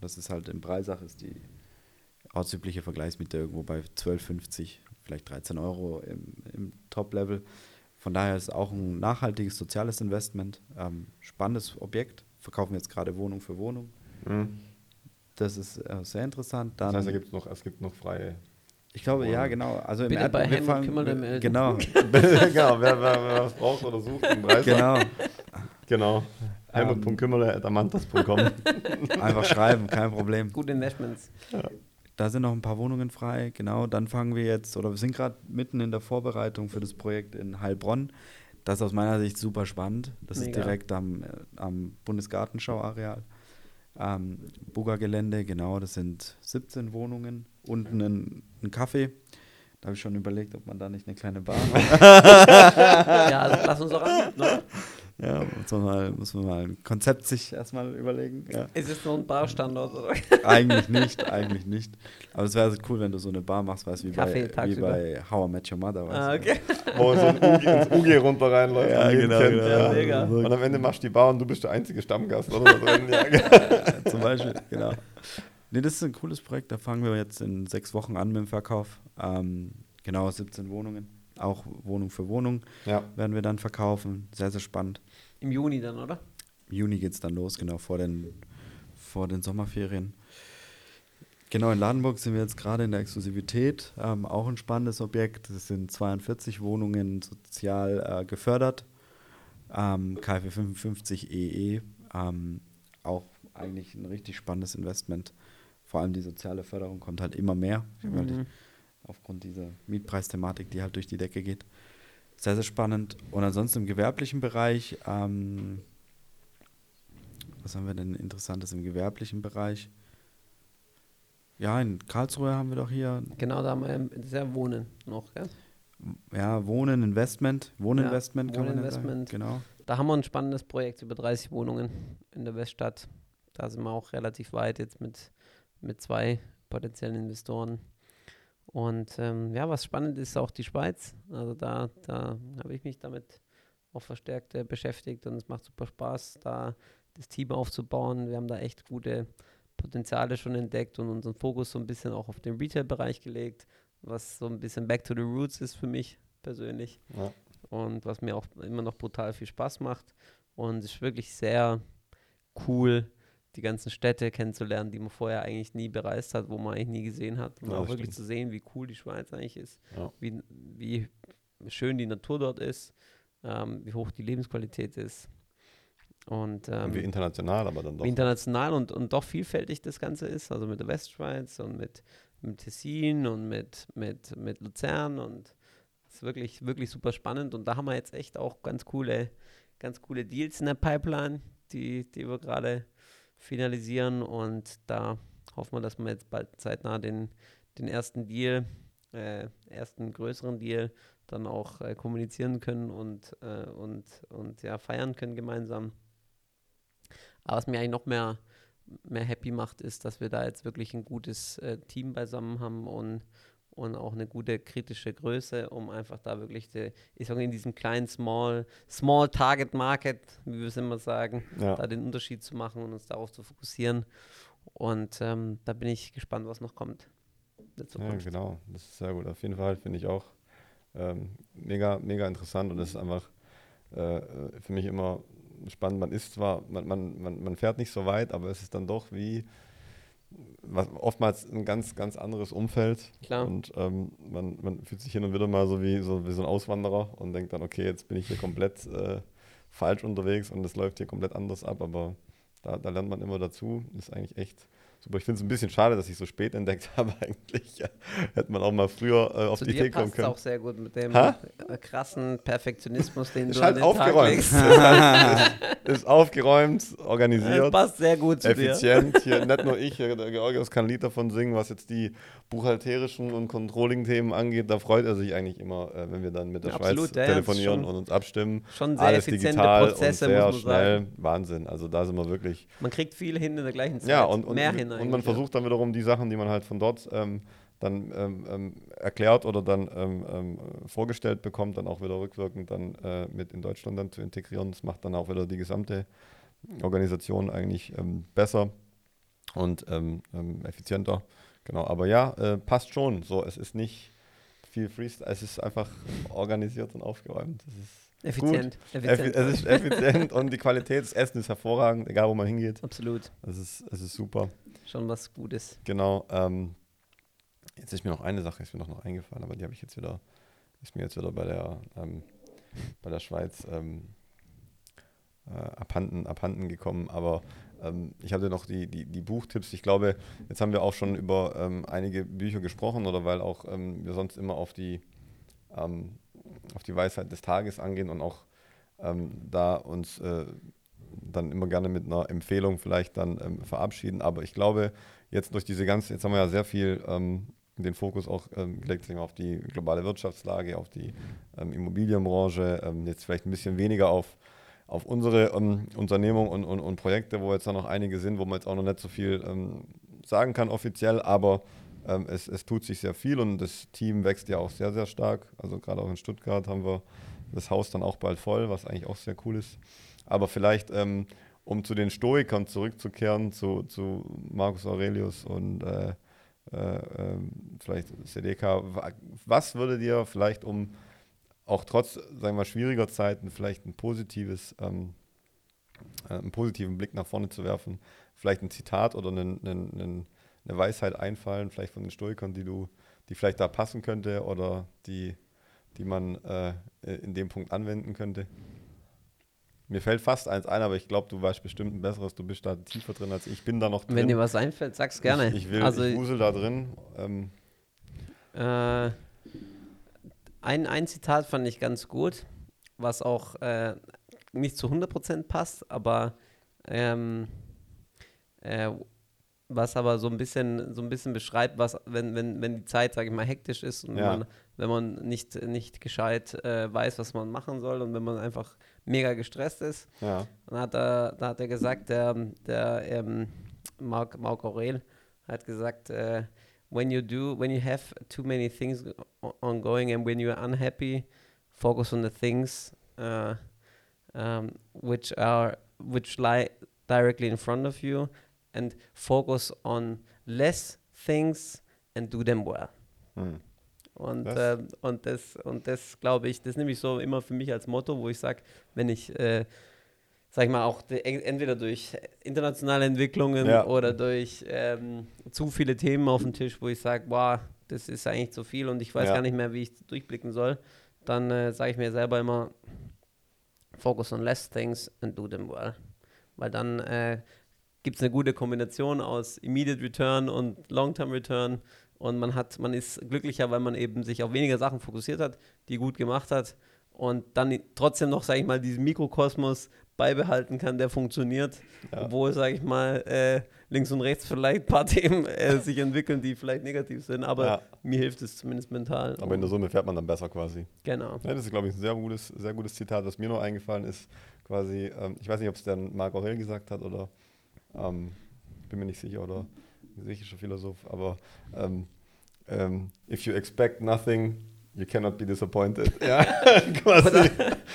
Das ist halt in Breisach ist die ortsübliche Vergleichsmiete irgendwo bei 12,50, vielleicht 13 Euro im, im Top-Level. Von daher ist es auch ein nachhaltiges soziales Investment. Ähm, spannendes Objekt. Verkaufen jetzt gerade Wohnung für Wohnung. Mhm. Das ist äh, sehr interessant. das Dann, heißt, es gibt noch, es gibt noch freie. ich glaube, ja, Wohnung. genau. Also im Bitte Erd- bei wir fangen-. Genau, genau, wer, wer, wer was braucht oder sucht, im Preis. genau. Genau. Ähm. Helmut.kümmerle.amantas.com. Einfach schreiben, kein Problem. Gute Investments. Da sind noch ein paar Wohnungen frei, genau. Dann fangen wir jetzt, oder wir sind gerade mitten in der Vorbereitung für das Projekt in Heilbronn. Das ist aus meiner Sicht super spannend. Das ist Mega. direkt am, äh, am Bundesgartenschauareal. Ähm, Buga-Gelände, genau, das sind 17 Wohnungen. Unten ein, ein Café. Da habe ich schon überlegt, ob man da nicht eine kleine Bar macht. ja, also lass uns doch an. Ne? Ja, muss man, mal, muss man mal ein Konzept sich erstmal überlegen. Ja. Ist es nur ein Barstandort, oder? Eigentlich nicht, eigentlich nicht. Aber es wäre so cool, wenn du so eine Bar machst, weißt du, wie, Kaffee bei, wie bei How I Met Your Mother. Weißt Ah, du? okay. Wo so ein UG, ins UG runter reinläuft. Ja, genau, genau. Ja, mega. Und am Ende machst du die Bar und du bist der einzige Stammgast, oder? Ja. Zum Beispiel, genau. Nee, das ist ein cooles Projekt. Da fangen wir jetzt in sechs Wochen an mit dem Verkauf. Ähm, genau, 17 Wohnungen. Auch Wohnung für Wohnung ja. werden wir dann verkaufen. Sehr, sehr spannend. Im Juni dann, oder? Im Juni geht es dann los, genau, vor den, vor den Sommerferien. Genau, in Ladenburg sind wir jetzt gerade in der Exklusivität. Ähm, auch ein spannendes Objekt. Es sind 42 Wohnungen sozial äh, gefördert. Ähm, KfW 55 EE. Ähm, auch eigentlich ein richtig spannendes Investment. Vor allem die soziale Förderung kommt halt immer mehr. Mhm. aufgrund dieser Mietpreisthematik, die halt durch die Decke geht. Sehr, sehr spannend. Und ansonsten im gewerblichen Bereich, ähm, was haben wir denn Interessantes im gewerblichen Bereich? Ja, in Karlsruhe haben wir doch hier, Genau, da haben wir ja Wohnen noch, gell? ja, Wohnen, Investment, Wohninvestment kann man ja Wohninvestment. sagen. Genau. Da haben wir ein spannendes Projekt über 30 Wohnungen in der Weststadt. Da sind wir auch relativ weit jetzt mit, mit zwei potenziellen Investoren. Und ähm, ja, was spannend ist, auch die Schweiz. Also da, da habe ich mich damit auch verstärkt äh, beschäftigt und es macht super Spaß, da das Team aufzubauen. Wir haben da echt gute Potenziale schon entdeckt und unseren Fokus so ein bisschen auch auf den Retail-Bereich gelegt, was so ein bisschen back to the roots ist für mich persönlich Ja. und was mir auch immer noch brutal viel Spaß macht. Und es ist wirklich sehr cool, die ganzen Städte kennenzulernen, die man vorher eigentlich nie bereist hat, wo man eigentlich nie gesehen hat. Und Ja, auch wirklich stimmt. zu sehen, wie cool die Schweiz eigentlich ist, Ja. wie, wie schön die Natur dort ist, ähm, wie hoch die Lebensqualität ist. Und ähm, Wie international, aber dann doch. wie international und, und doch vielfältig das Ganze ist, also mit der Westschweiz und mit, mit Tessin und mit, mit, mit Luzern und es ist wirklich, wirklich super spannend und da haben wir jetzt echt auch ganz coole, ganz coole Deals in der Pipeline, die, die wir gerade finalisieren und da hoffen wir, dass wir jetzt bald zeitnah den, den ersten Deal, äh, ersten größeren Deal dann auch äh, kommunizieren können und, äh, und, und ja, feiern können gemeinsam. Aber was mir eigentlich noch mehr, mehr happy macht, ist, dass wir da jetzt wirklich ein gutes äh, Team beisammen haben und, und auch eine gute kritische Größe, um einfach da wirklich, die, ich sage in diesem kleinen Small, Small Target Market, wie wir es immer sagen, Ja. da den Unterschied zu machen und uns darauf zu fokussieren. Und ähm, da bin ich gespannt, was noch kommt. Ja, genau. Das ist sehr gut. Auf jeden Fall finde ich auch ähm, mega, mega interessant und es ist einfach äh, für mich immer spannend. Man ist zwar, man, man, man, man fährt nicht so weit, aber es ist dann doch wie was, oftmals ein ganz, ganz anderes Umfeld. Klar. Und ähm, man, man fühlt sich hin und wieder mal so wie, so wie so ein Auswanderer und denkt dann, okay, jetzt bin ich hier komplett äh, falsch unterwegs und es läuft hier komplett anders ab, aber da, da lernt man immer dazu. Ist eigentlich echt super. Ich finde es ein bisschen schade, dass ich so spät entdeckt habe. Eigentlich ja, hätte man auch mal früher äh, auf Zu die dir Idee kommen passt können. auch sehr gut mit dem Ha? äh, krassen Perfektionismus, den Ist du halt den Tag aufgeräumt. ist, halt, ist, ist aufgeräumt, Das organisiert. passt sehr gut zu dir. effizient. Hier nicht nur ich, hier, der Georgios kann ein Lied davon singen, was jetzt die buchhalterischen und Controlling-Themen angeht. Da freut er sich eigentlich immer, äh, wenn wir dann mit der Absolut, Schweiz ja, ja, telefonieren schon- und uns abstimmen. Schon sehr Alles effiziente digital Prozesse, und sehr muss man schnell. sagen. Wahnsinn. Also da sind wir wirklich. Man kriegt viel hin in der gleichen Zeit. Ja, und, und, Mehr und, hin und man versucht dann wiederum die Sachen, die man halt von dort ähm, dann ähm, ähm, erklärt oder dann ähm, ähm, vorgestellt bekommt, dann auch wieder rückwirkend dann äh, mit in Deutschland dann zu integrieren. Das macht dann auch wieder die gesamte Organisation eigentlich ähm, besser und effizienter. Genau, aber ja, äh, passt schon. So, es ist nicht viel Freestyle, es ist einfach organisiert und aufgeräumt. Es ist Effizient. Effi effizient. es ist effizient und die Qualität des Essens ist hervorragend, egal wo man hingeht. Absolut. Es ist, es ist super. Schon was Gutes. Genau. Ähm, jetzt ist mir noch eine Sache, ist mir noch, noch eingefallen, aber die habe ich jetzt wieder, ist mir jetzt wieder bei der, ähm, bei der Schweiz ähm, äh, abhanden, abhanden gekommen. Aber ähm, ich hatte noch die, die, die Buchtipps. Ich glaube, jetzt haben wir auch schon über ähm, einige Bücher gesprochen oder weil auch ähm, wir sonst immer auf die, ähm, auf die Weisheit des Tages angehen und auch ähm, da uns äh, dann immer gerne mit einer Empfehlung vielleicht dann ähm, verabschieden. Aber ich glaube, jetzt durch diese ganze, jetzt haben wir ja sehr viel ähm, den Fokus auch ähm, gelegt auf die globale Wirtschaftslage, auf die ähm, Immobilienbranche, ähm, jetzt vielleicht ein bisschen weniger auf, auf unsere ähm, Unternehmung und, und, und Projekte, wo jetzt da noch einige sind, wo man jetzt auch noch nicht so viel sagen kann offiziell, aber ähm, es, es tut sich sehr viel und das Team wächst ja auch sehr, sehr stark. Also gerade auch in Stuttgart haben wir das Haus dann auch bald voll, was eigentlich auch sehr cool ist. Aber vielleicht, ähm, um zu den Stoikern zurückzukehren, zu, zu Marcus Aurelius und äh, äh, ähm, vielleicht Sedeca, wa- was würde dir vielleicht um auch trotz, sagen wir schwieriger Zeiten vielleicht ein positives, ähm, äh, einen positiven Blick nach vorne zu werfen, vielleicht ein Zitat oder einen, einen, einen, eine Weisheit einfallen, vielleicht von den Stoikern, die du, die vielleicht da passen könnte oder die, die man äh, in dem Punkt anwenden könnte? Mir fällt fast eins ein, aber ich glaube, du weißt bestimmt ein besseres, du bist da tiefer drin als ich. Ich bin da noch drin. Wenn dir was einfällt, sag's gerne. Ich, ich will, also, ich wusel da drin. Ähm, Äh, ein, ein Zitat fand ich ganz gut, was auch äh, nicht zu 100% passt, aber ähm, äh, was aber so ein bisschen so ein bisschen beschreibt, was wenn, wenn, wenn die Zeit, sage ich mal, hektisch ist und Ja. man, wenn man nicht, nicht gescheit äh, weiß, was man machen soll und wenn man einfach mega gestresst ist, ja. dann hat er, da hat er gesagt, der, der ähm, Marc, Marc Aurel hat gesagt, äh, when you do, when you have too many things ongoing and when you are unhappy, focus on the things uh, um, which are which lie directly in front of you and focus on less things and do them well. Hm. Und, Das- ähm, und das, und das glaube ich, das nehme ich so immer für mich als Motto, wo ich sage, wenn ich, äh, sag ich mal, auch de- en- entweder durch internationale Entwicklungen Ja. oder durch ähm, zu viele Themen auf dem Tisch, wo ich sage, boah, das ist eigentlich zu viel und ich weiß Ja. gar nicht mehr, wie ich durchblicken soll, dann äh, sage ich mir selber immer, focus on less things and do them well. Weil dann äh, gibt es eine gute Kombination aus Immediate Return und Long-Term Return und man hat, man ist glücklicher, weil man eben sich auf weniger Sachen fokussiert hat, die gut gemacht hat und dann trotzdem noch, sage ich mal, diesen Mikrokosmos beibehalten kann, der funktioniert, Ja. obwohl, sage ich mal, äh, links und rechts vielleicht ein paar Themen äh, sich entwickeln, die vielleicht negativ sind, aber Ja. mir hilft es zumindest mental. Aber in der Summe fährt man dann besser quasi. genau. Ja, das ist, glaube ich, ein sehr gutes, sehr gutes Zitat, das mir noch eingefallen ist. Quasi, ähm, ich weiß nicht, ob es dann Marc Aurel gesagt hat oder ähm, bin mir nicht sicher, oder ein griechischer Philosoph, aber ähm, ähm, if you expect nothing, you cannot be disappointed. Ja, quasi.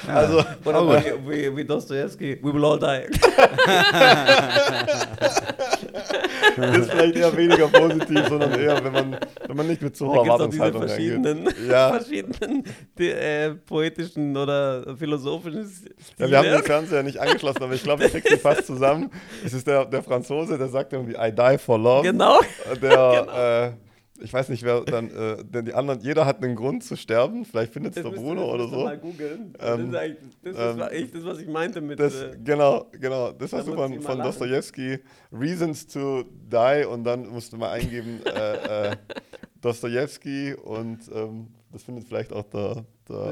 Also, Oder aber- wie, wie Dostoevsky, we will all die. das ist vielleicht eher weniger positiv, sondern eher, wenn man, wenn man nicht mit so hoher auch diese Erwartungshaltung verschiedenen. Ja. verschiedenen die, äh, poetischen oder philosophischen Stile. Ja, wir haben den Fernseher nicht angeschlossen, aber ich glaube, ich krieg die fast zusammen. Es ist der, der Franzose, der sagt irgendwie I die for love. Genau. Der, Genau. äh, ich weiß nicht, wer dann, äh, denn die anderen, jeder hat einen Grund zu sterben. Vielleicht findet es der Bruno das oder so. mal googeln. Ähm, das ist das ähm, war echt das, was ich meinte mit. Das, äh, genau, genau. Das hast Da du von, von. Dostoevsky. Reasons to die und dann musst du mal eingeben äh, äh, Dostoevsky und ähm, das findet vielleicht auch der,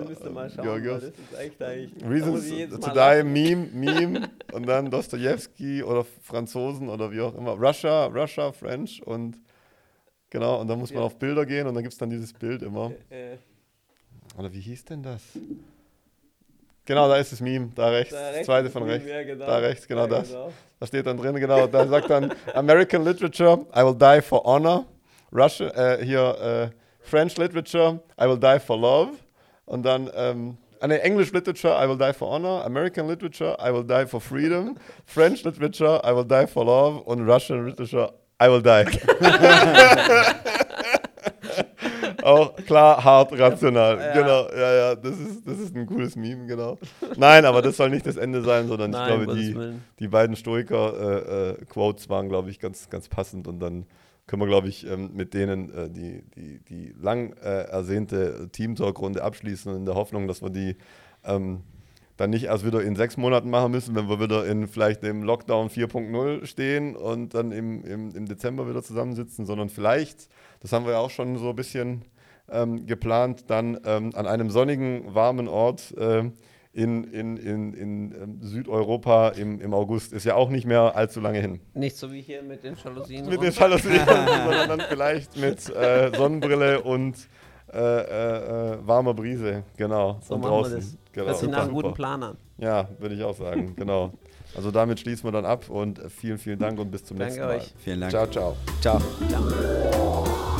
müsst ihr mal ähm, schauen, Georgios. das ist echt eigentlich. da Reasons to die. Meme, Meme und dann Dostoevsky oder Franzosen oder wie auch immer. Russia, Russia, French und genau, und dann muss man Ja. auf Bilder gehen und dann gibt es dann dieses Bild immer. Äh, Oder wie hieß denn das? Genau, da ist das Meme, da rechts, da das rechts zweite ist von rechts. ja, genau. Da rechts, genau Ja, das. genau. Da steht dann drin, genau, da sagt dann American Literature, I will die for honor. Russia, äh, hier äh, French Literature, I will die for love. Und dann ähm, ah, nee, English Literature, I will die for honor. American Literature, I will die for freedom. French Literature, I will die for love. Und Russian Literature, I will die. Auch klar, hart, rational. Ja. Genau, ja, ja, das ist, das ist ein cooles Meme, genau. Nein, aber das soll nicht das Ende sein, sondern Nein, ich glaube, die, die beiden Stoiker-Quotes waren, glaube ich, ganz, ganz passend und dann können wir, glaube ich, ähm, mit denen äh, die, die, die lang äh, ersehnte Teamtalk-Runde abschließen in der Hoffnung, dass wir die ähm, dann nicht erst wieder in sechs Monaten machen müssen, wenn wir wieder in vielleicht dem Lockdown 4.0 stehen und dann im, im, im Dezember wieder zusammensitzen, sondern vielleicht, das haben wir ja auch schon so ein bisschen ähm, geplant, dann ähm, an einem sonnigen, warmen Ort ähm, in, in, in, in ähm, Südeuropa im, im August. Ist ja auch nicht mehr allzu lange hin. Nicht so wie hier mit den Jalousien. Mit den. Jalousien, sondern dann vielleicht mit äh, Sonnenbrille und äh, äh, äh, warmer Brise. Genau. So und draußen. Das. Genau. Nach einem Super. guten Plan an. Ja, würde ich auch sagen. genau. Also damit schließen wir dann ab und vielen, vielen Dank und bis zum Danke nächsten Mal. euch. Vielen Dank. Ciao, ciao. Ciao. Ciao.